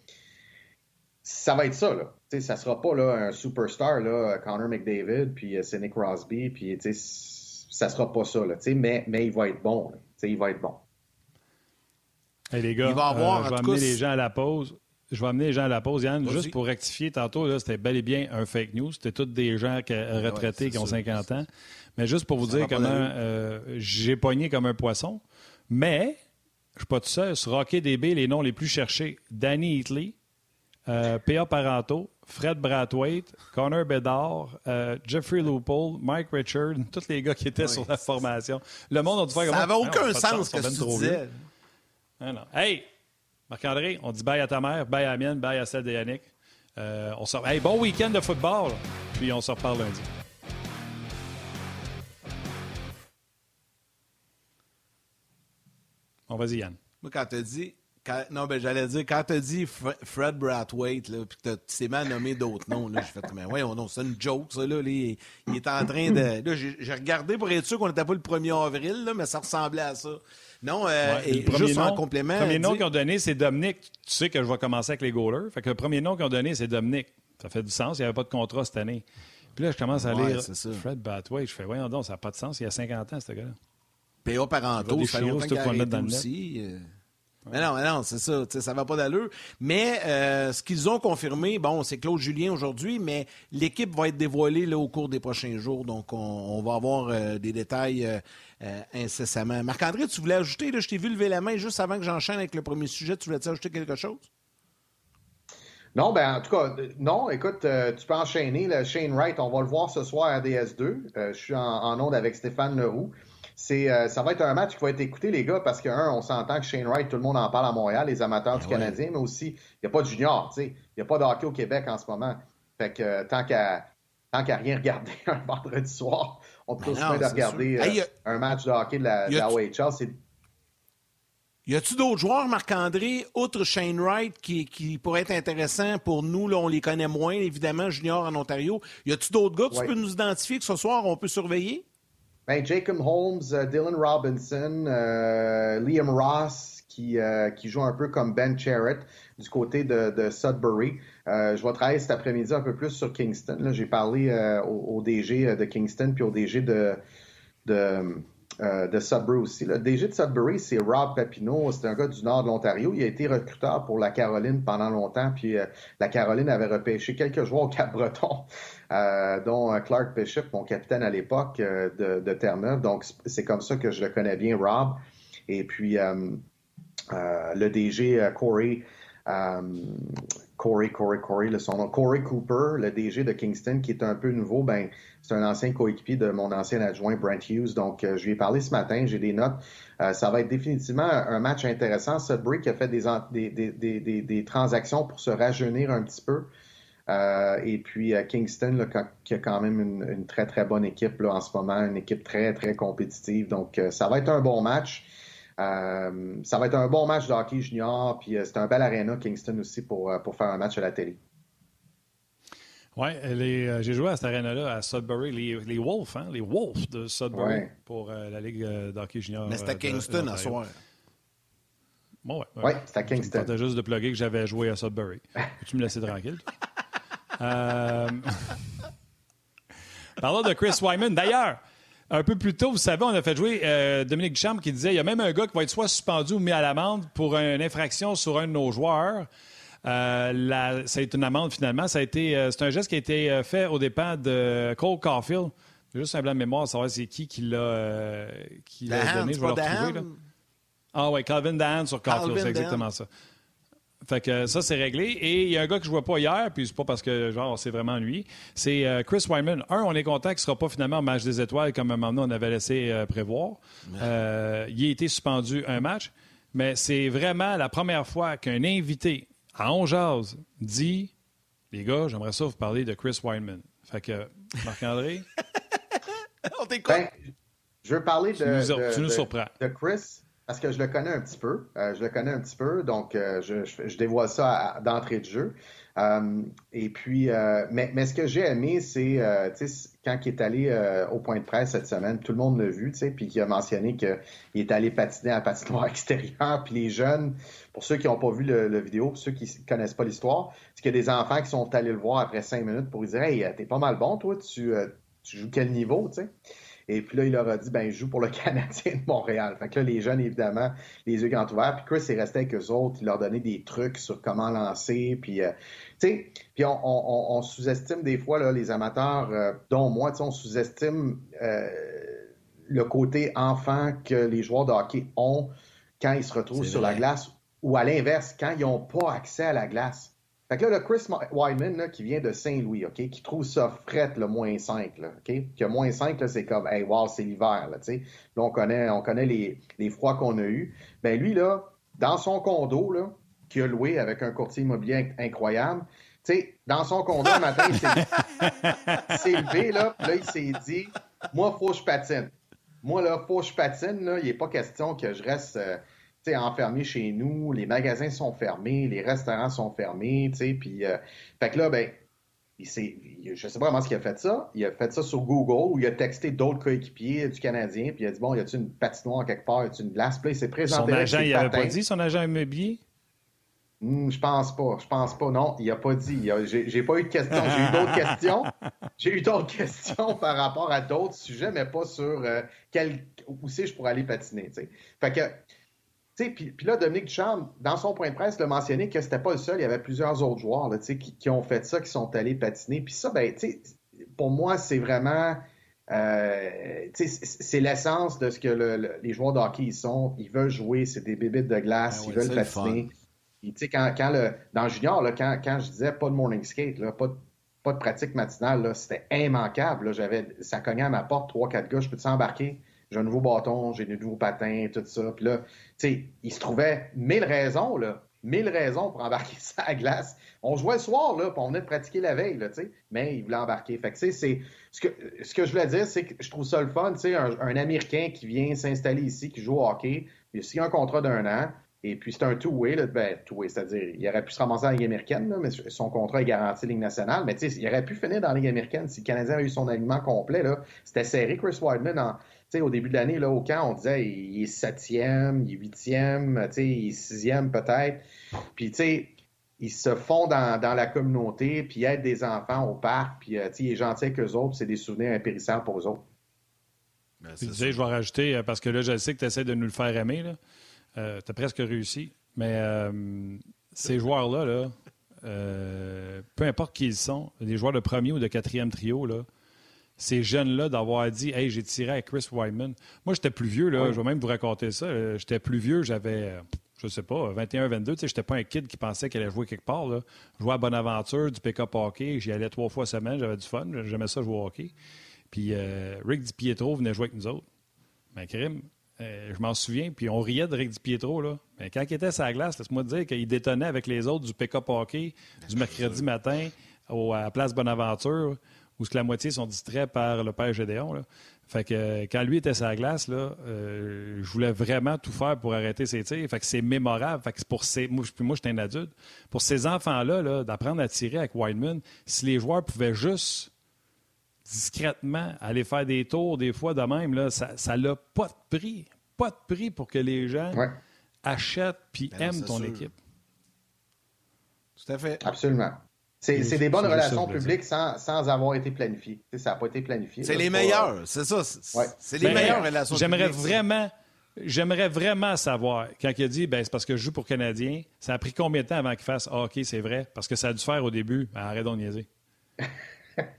ça va être ça, là. Tu sais, ça sera pas là, un superstar, là, Connor McDavid, puis euh, Sidney Crosby, puis tu sais, c- ça sera pas ça, là. Tu sais, mais, mais il va être bon, là. Tu sais, il va être bon. Hey, les gars, Il va avoir, euh, je en vais amener les gens à la pause. Je vais amener les gens à la pause. Yann, Vas-y. juste pour rectifier, tantôt, là, c'était bel et bien un fake news. C'était tous des gens qui- retraités c'est qui ont sûr. 50 ans. Mais juste pour vous Ça dire comment euh, j'ai pogné comme un poisson. Mais je suis pas tout seul. Sur Hockey DB, les noms les plus cherchés Danny Hitley, euh, P.A. Paranto, Fred Brathwaite, Connor Bedard, euh, Jeffrey Loopold, Mike Richard, tous les gars qui étaient sur la formation. Le monde a dû faire Ça n'avait aucun sens que vieux. disais. Non. Hey, Marc-André, on dit bye à ta mère, bye à la mienne, bye à celle de Yannick. Euh, on sort... Hey, bon week-end de football, puis on se reparle lundi. On vas-y, Yann. Moi, quand t'as dit. quand- non, ben j'allais dire, quand t'as dit Fre- Fred Brathwaite, là, puis tu t'es mal nommé d'autres noms, là, j'ai fait, mais ouais, non, c'est une joke, ça, là. il, il est en train de. Là, j'ai regardé pour être sûr qu'on n'était pas le 1er avril, là, mais ça ressemblait à ça. Non, euh, Ouais, et le premier juste nom, en complément. Le premier nom qu'ils ont donné, c'est Dominique. Tu sais que je vais commencer avec les goalers. Fait que le premier nom qu'ils ont donné, c'est Dominique. Ça fait du sens. Il n'y avait pas de contrat cette année. Puis là, je commence à Ouais, lire. Fred Batway. Je fais, voyons donc, ça n'a pas de sens. Il y a 50 ans, ce gars-là. P.A. Paranto, Des ça fait longtemps qu'il a dans aussi. euh. Mais non, mais non, c'est ça, tu sais, ça va pas d'allure. Mais euh, ce qu'ils ont confirmé, bon, c'est Claude Julien aujourd'hui, mais l'équipe va être dévoilée là, au cours des prochains jours, donc on, on va avoir euh, des détails euh, euh, incessamment. Marc-André, tu voulais ajouter, là, je t'ai vu lever la main juste avant que j'enchaîne avec le premier sujet, tu voulais ajouter quelque chose? Non, ben en tout cas, non, écoute, euh, tu peux enchaîner. Le Shane Wright, on va le voir ce soir à DS2. Euh, je suis en, en onde avec Stéphane Leroux. C'est, euh, ça va être un match qui va être écouté, les gars, parce que, un, on s'entend que Shane Wright, tout le monde en parle à Montréal, les amateurs du Ben ouais. Canadien, mais aussi, il n'y a pas de junior, tu sais. Il n'y a pas de hockey au Québec en ce moment. Fait que, euh, tant qu'à tant qu'à rien regarder un vendredi soir, on peut Ben bien de regarder euh, Hey, y a- un match de hockey de la, de la OHL. C'est Y a-tu d'autres joueurs, Marc-André, outre Shane Wright, qui, qui pourraient être intéressants pour nous? Là, on les connaît moins, évidemment, junior en Ontario. Y a-tu d'autres gars que Ouais. tu peux nous identifier que ce soir, on peut surveiller? Ben, Jacob Holmes, euh, Dylan Robinson, euh, Liam Ross, qui, euh, qui joue un peu comme Ben Charrett du côté de, Sudbury. Je vais travailler cet après-midi un peu plus sur Kingston. J'ai parlé au, DG de Kingston puis au DG de, de, Sudbury aussi. Le DG de Sudbury, c'est Rob Papineau. C'est un gars du nord de l'Ontario. Il a été recruteur pour la Caroline pendant longtemps. Puis la Caroline avait repêché quelques joueurs au Cap-Breton, euh, dont euh, Clark Bishop, mon capitaine à l'époque euh, de, de Terre-Neuve. Donc, c'est comme ça que je le connais bien, Rob. Et puis, euh, le DG Corey, Corey, Corey, Corey, le son nom, Corey Cooper, le DG de Kingston, qui est un peu nouveau, ben, c'est un ancien coéquipier de mon ancien adjoint Brent Hughes. Donc, euh, je lui ai parlé ce matin, j'ai des notes. Euh, ça va être définitivement un match intéressant. Sudbury qui a fait des, des, des, des transactions pour se rajeunir un petit peu. Euh, et puis euh, Kingston, là, qui a quand même une, une très, très bonne équipe là, en ce moment, une équipe très, très compétitive. Donc, euh, ça va être un bon match. Euh, ça va être un bon match de hockey junior, puis euh, c'est un bel aréna Kingston aussi pour, pour faire un match à la télé. Oui, j'ai joué à cette arène-là, à Sudbury, les, les Wolves, hein, les Wolves de Sudbury Ouais. pour euh, la Ligue euh, d'hockey junior. Mais c'était de- Kingston à soir. Bon, ouais, Oui, c'est à Tu me Kingston. tentais juste de plugger que j'avais joué à Sudbury. tu me laisser tranquille? Euh, Parlons de Chris Wyman. D'ailleurs, un peu plus tôt, vous savez, on a fait jouer euh, Dominique Duchamp qui disait il y a même un gars qui va être soit suspendu ou mis à l'amende pour une infraction sur un de nos joueurs. Euh, la- ça a été une amende finalement. Ça a été, euh, c'est un geste qui a été fait au départ de Cole Caulfield. Juste un blanc de mémoire, savoir c'est qui qui l'a qui l'a donné. Je vais le retrouver. là. Ah oui, Calvin Dahan sur Caulfield, c'est exactement ça. Fait que ça, c'est réglé. Et il y a un gars que je vois pas hier, puis c'est pas parce que, genre, c'est vraiment lui. C'est euh, Chris Wyman. Un, on est content qu'il sera pas finalement au match des étoiles comme un moment donné on avait laissé euh, prévoir. Euh, il a été suspendu un match, mais c'est vraiment la première fois qu'un invité à On Jazz dit Les gars, j'aimerais ça vous parler de Chris Wyman. Fait que, Marc-André, On t'écoute. Ben, je veux parler de, Tu nous- de- tu nous de- surprends. de Chris parce que je le connais un petit peu. Euh, je le connais un petit peu, donc euh, je, je, je dévoile ça d'entrée de jeu. Euh, et puis, euh, mais, mais ce que j'ai aimé, c'est euh, quand il est allé euh, au point de presse cette semaine, tout le monde l'a vu, puis qu'il a mentionné qu'il est allé patiner à patinoire extérieure, puis les jeunes, pour ceux qui n'ont pas vu le, vidéo, pour ceux qui ne connaissent pas l'histoire, c'est qu'il y a des enfants qui sont allés le voir après cinq minutes pour lui dire Hey, t'es pas mal bon, toi, tu, tu joues quel niveau, tu sais? Et puis là, il leur a dit, ben, je joue pour le Canadien de Montréal. Fait que là, les jeunes, évidemment, les yeux grands ouverts. Puis Chris est resté avec eux autres. Il leur donnait des trucs sur comment lancer. Puis, euh, tu sais, puis on, on- on sous-estime des fois, là, les amateurs, euh, dont moi, tu sais, on sous-estime euh, le côté enfant que les joueurs de hockey ont quand ils se retrouvent sur la glace ou à l'inverse, quand ils n'ont pas accès à la glace. Fait que là, le Chris Wyman, là, qui vient de Saint-Louis, OK, qui trouve ça fret, le moins 5, là, OK? Que moins 5, là, c'est comme, hey, wow, c'est l'hiver, là, tu sais. Là, on connaît, on connaît les, les froids qu'on a eus. Ben, lui, là, dans son condo, là, qu'il a loué avec un courtier immobilier inc- incroyable, tu sais, dans son condo, un matin, il s'est- levé, là, là, il s'est dit, moi, faut que je patine. Moi, là, faut que je patine, là, il n'est pas question que je reste, euh, tu sais, enfermé chez nous, les magasins sont fermés, les restaurants sont fermés, tu sais, puis, euh, fait que là, ben, il je sais pas comment il a fait ça. Il a fait ça sur Google où il a texté d'autres coéquipiers du Canadien, puis il a dit, bon, y a-tu une patinoire quelque part, y a-tu une glace? Puis il s'est présenté son agent, il avait pas dit, son agent immobilier? Hmm, je pense pas. Je pense pas. Non, il a pas dit. J'ai pas eu de questions. J'ai eu d'autres questions. J'ai eu d'autres questions par rapport à d'autres sujets, mais pas sur euh, quel, où c'est je pourrais aller patiner. Fait que, puis puis là, Dominique Duchamp, dans son point de presse, l'a mentionné que c'était pas le seul. Il y avait plusieurs autres joueurs là, qui, qui ont fait ça, qui sont allés patiner. Puis ça, ben, pour moi, c'est vraiment. euh, c'est l'essence de ce que le- le- les joueurs de hockey ils sont. Ils veulent jouer, c'est des bébites de glace, Ben ils veulent patiner. Quand, quand le, dans le junior, là, quand, quand je disais pas de morning skate, là, pas, de, pas de pratique matinale, c'était immanquable. Là. Ça cognait à ma porte, trois, quatre gars, je peux t'embarquer j'ai un nouveau bâton, j'ai des nouveaux patins, tout ça. Puis là, tu sais, il se trouvait mille raisons, là, mille raisons pour embarquer ça à glace. On jouait le soir, là, puis on venait de pratiquer la veille, là, tu sais, mais il voulait embarquer. Fait que, tu sais, c'est, ce que, ce que je voulais dire, c'est que je trouve ça le fun, tu sais, un, Américain qui vient s'installer ici, qui joue au hockey, il a un contrat d'un an, et puis c'est un two-way, ben, two-way, c'est-à-dire, il aurait pu se ramasser en Ligue américaine, là, mais son contrat est garanti Ligue nationale, mais tu sais, il aurait pu finir dans la Ligue américaine si le Canadien avait eu son alignement complet, là. C'était serré, Chris Wideman, en, sais, au début de l'année, là, au camp, on disait il est septième, il est huitième, tu sais, il est sixième peut-être. Puis, tu sais, ils se font dans, dans la communauté, puis aident des enfants au parc, puis, euh, tu sais, il est gentil avec eux autres, puis c'est des souvenirs impérissables pour eux autres. Ben, tu je vais rajouter, euh, parce que là, je sais que tu essaies de nous le faire aimer, là. Euh, tu as presque réussi. Mais euh, ces joueurs-là, là, euh, peu importe qui ils sont, des joueurs de premier ou de quatrième trio, là, ces jeunes-là d'avoir dit Hey, j'ai tiré avec Chris Wyman. Moi, j'étais plus vieux, là, je vais même vous raconter ça. Euh, j'étais plus vieux, j'avais, je sais pas, 21, 22. Tu sais, j'étais pas un kid qui pensait qu'elle allait jouer quelque part. Là. Je jouais à Bonaventure, du pick-up hockey. J'y allais trois fois semaine, j'avais du fun. J'aimais ça jouer au hockey. Puis euh, Rick DiPietro venait jouer avec nous autres. Mais crime, euh, je m'en souviens, puis on riait de Rick DiPietro. Là. Mais quand il était sur la glace, laisse-moi te dire qu'il détonnait avec les autres du pick-up hockey du mercredi matin au, à la place Bonaventure où la moitié sont distraits par le père Gédéon. Là. Fait que quand lui était sur la glace, là, euh, je voulais vraiment tout faire pour arrêter ses tirs. Fait que c'est mémorable. Fait que pour ces, moi, moi j'étais un adulte. Pour ces enfants-là, -là, d'apprendre à tirer avec Wideman, si les joueurs pouvaient juste discrètement aller faire des tours des fois de même, là, ça n'a pas de prix. Pas de prix pour que les gens ouais. achètent puis Ben, aiment ton sûr. équipe. Tout à fait. Absolument. C'est des bonnes relations publiques sans, sans avoir été planifiées. Ça n'a pas été planifié. C'est là, les pas- meilleurs, c'est ça. C'est Ouais. c'est les Ben, meilleures relations J'aimerais vraiment, j'aimerais vraiment savoir, quand il a dit, ben, c'est parce que je joue pour Canadien, ça a pris combien de temps avant qu'il fasse, ah, OK, c'est vrai, parce que ça a dû faire au début. Ben, arrête d'en niaiser.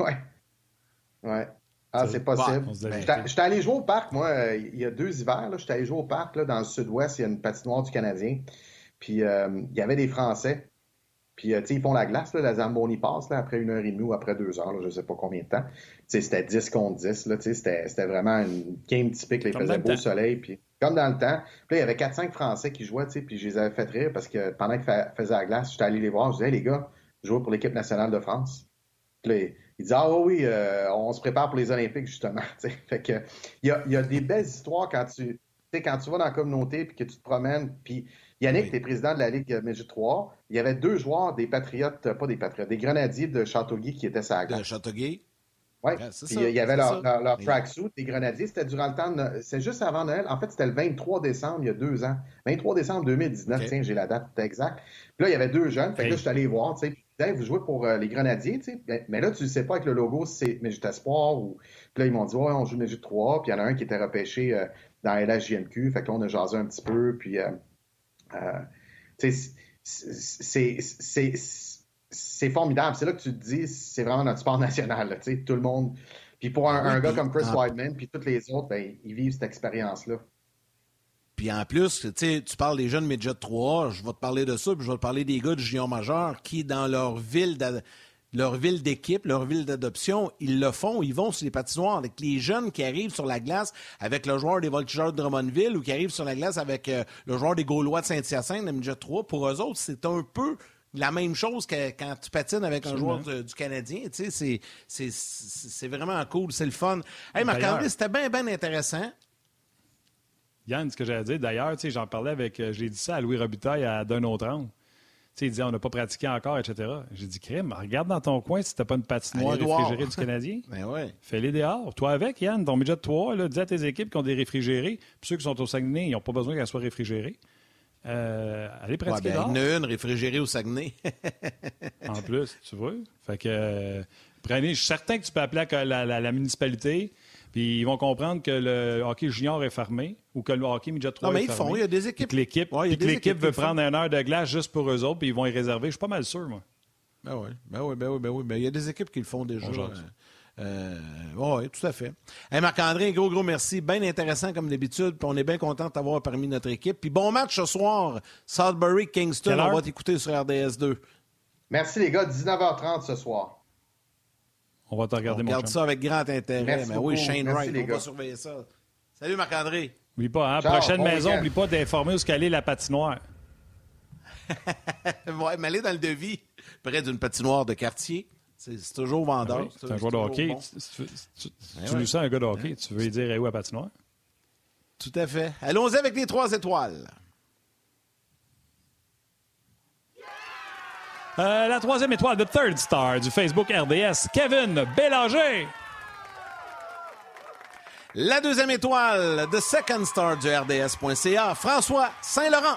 Ouais. Ouais. Ah, c'est possible. se donne- J'étais allé jouer au parc, moi, il y a deux hivers. là. J'étais allé jouer au parc là, dans le sud-ouest. Il y a une patinoire du Canadien. Puis euh, il y avait des Français. Puis, euh, tu sais, ils font la glace, là, la Zamboni passe là, après une heure et demie ou après deux heures, là, je sais pas combien de temps. Tu sais, c'était 10 contre 10. Là, tu sais, c'était vraiment une game typique. Là, il faisait beau soleil. Puis, comme dans le temps. Puis là, il y avait 4-5 Français qui jouaient, tu sais, puis je les avais fait rire parce que pendant qu'ils fa- faisaient la glace, j'étais allé les voir. Je disais, hey, les gars, je joue pour l'équipe nationale de France. Puis là, il dit Ah oui, oui, euh, on se prépare pour les Olympiques, justement. tu sais. fait que il y a, il y a des belles histoires quand tu, tu sais, quand tu vas dans la communauté puis que tu te promènes. Puis Yannick, Oui. tu es président de la Ligue Midget 3. Il y avait deux joueurs des Patriotes, pas des Patriotes, des Grenadiers de Châteauguay qui étaient sur la De glace. Châteauguay? Puis ça, il y avait leur, leur, leur tracksuit, des Grenadiers. C'était durant le temps C'est juste avant Noël. En fait, c'était le 23 décembre, il y a deux ans. 23 décembre 2019, Ok. tiens, j'ai la date exacte. Puis là, il y avait deux jeunes. Fait que là, je suis allé voir, tu sais. Puis, Hey, vous jouez pour euh, les Grenadiers, tu sais. Mais- Mais là, tu ne sais pas avec le logo si c'est Midget Espoir ou. Puis là, ils m'ont dit, ouais, on joue Midget 3. Puis il y en a un qui était repêché euh, dans LHJMQ. Fait que là, on a jasé un petit peu. Puis, euh, c'est- c'est- formidable. C'est là que tu te dis, c'est vraiment notre sport national, là, tout le monde. Puis pour un, Oui, un gars comme Chris en- Weidman, puis tous les autres, ben, ils vivent cette expérience-là. Puis en plus, tu parles des jeunes Midget 3, je vais te parler de ça, puis je vais te parler des gars du junior majeur qui, dans leur ville leur ville d'équipe, leur ville d'adoption, ils le font, ils vont sur les patinoires avec les jeunes qui arrivent sur la glace avec le joueur des Voltigeurs de Drummondville ou qui arrivent sur la glace avec euh, le joueur des Gaulois de Saint-Hyacinthe, de Midget 3. Pour eux autres, c'est un peu la même chose que quand tu patines avec un joueur du Canadien. Tu sais, c'est- vraiment cool, c'est le fun. Hey, Marc-André, c'était bien, bien intéressant. Yann, ce que j'allais dire, d'ailleurs, tu sais, j'en parlais avec, euh, j'ai dit ça à Louis Robitaille à d'un autre angle. Tu sais, il disait, on n'a pas pratiqué encore, etc. J'ai dit, crème, regarde dans ton coin si t'as pas une patinoire Allez réfrigérée du Canadien. Ben ouais. Fais-les dehors. Toi avec, Yann, ton midget de 3, là, dis à tes équipes qui ont des réfrigérés, puis ceux qui sont au Saguenay, ils n'ont pas besoin qu'elles soient réfrigérées. Euh, allez Ouais, pratiquer il y en a une réfrigérée au Saguenay. En plus, tu vois. Fait que euh, prenez, je suis certain que tu peux appeler la, la- la- la municipalité, puis ils vont comprendre que le hockey junior est fermé ou que le hockey midget 3 Non, mais est ils fermé. font. Il y a des équipes. que l'équipe, Ouais, il y a puis que des l'équipe équipes qui veut prendre une heure de glace juste pour eux autres, puis ils vont y réserver. Je suis pas mal sûr, moi. Ben oui, ben oui, ben oui, ben oui. Ben, il y a des équipes qui le font déjà. Jase. Euh, oui, tout à fait. Hey, Marc-André, un gros, gros merci. Bien intéressant comme d'habitude. Puis on est bien content de t'avoir parmi notre équipe. Puis bon match ce soir. Sudbury, Kingston. Quelle On va t'écouter sur RDS 2. Merci les gars, 19h30 ce soir. On va te regarder, on mon regarde chum. ça avec grand intérêt. Merci Mais oui. Shane Merci, Wright, les on gars. va surveiller ça. Salut Marc-André. Oublie pas, hein? Ciao, prochaine bon maison, week-end. oublie pas d'informer où est-ce qu'elle est la patinoire. ouais, mais aller dans le devis, près d'une patinoire de quartier, c'est toujours vendeur. Ah Oui, c'est un joueur de hockey. bon. Tu, tu, tu, Ben tu ouais. nous sens un gars de hockey. Tu veux lui dire eh, où à patinoire? Tout à fait. Allons-y avec les trois étoiles. Euh, la troisième étoile, The Third Star du Facebook RDS, Kevin Bélanger. La deuxième étoile, The Second Star du RDS.ca, François Saint-Laurent.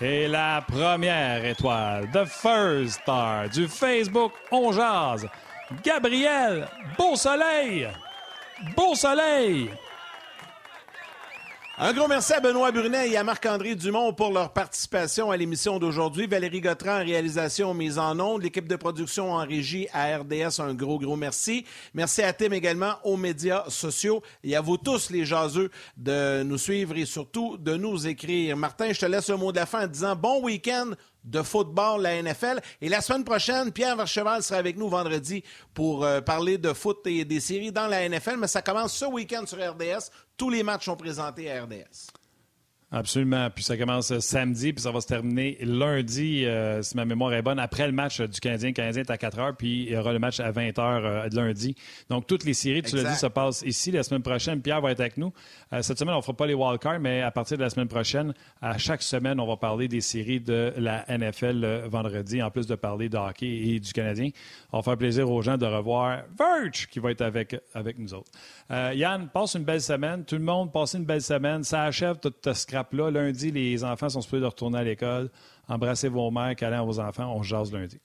Et la première étoile, The First Star du Facebook On Jase, Gabriel Beau Soleil. Beau Soleil. Un gros merci à Benoît Brunet et à Marc-André Dumont pour leur participation à l'émission d'aujourd'hui. Valérie Gautran en réalisation mise en ondes. L'équipe de production en régie à RDS, un gros, gros merci. Merci à Tim également aux médias sociaux et à vous tous les jaseux de nous suivre et surtout de nous écrire. Martin, je te laisse le mot de la fin en disant bon week-end de football, la NFL. Et la semaine prochaine, Pierre Vercheval sera avec nous vendredi pour euh, parler de foot et des séries dans la NFL. Mais ça commence ce week-end sur RDS. Tous les matchs sont présentés à RDS. Absolument. Puis ça commence euh, samedi, puis ça va se terminer lundi, euh, si ma mémoire est bonne, après le match euh, du Canadien. Le Canadien est à 4 heures, puis il y aura le match à 20 heures euh, lundi. Donc, toutes les séries, tu l'as dit, se passent ici. La semaine prochaine, Pierre va être avec nous. Euh, cette semaine, on ne fera pas les wildcards, mais à partir de la semaine prochaine, à chaque semaine, on va parler des séries de la NFL le vendredi, en plus de parler de hockey et du Canadien. On va faire plaisir aux gens de revoir Verge, qui va être avec, avec nous autres. Yann, passe une belle semaine. Tout le monde, passe une belle semaine. Ça achève tout ce Lundi, les enfants sont supposés de retourner à l'école. Embrassez vos mères, câlins à vos enfants. On se jase lundi.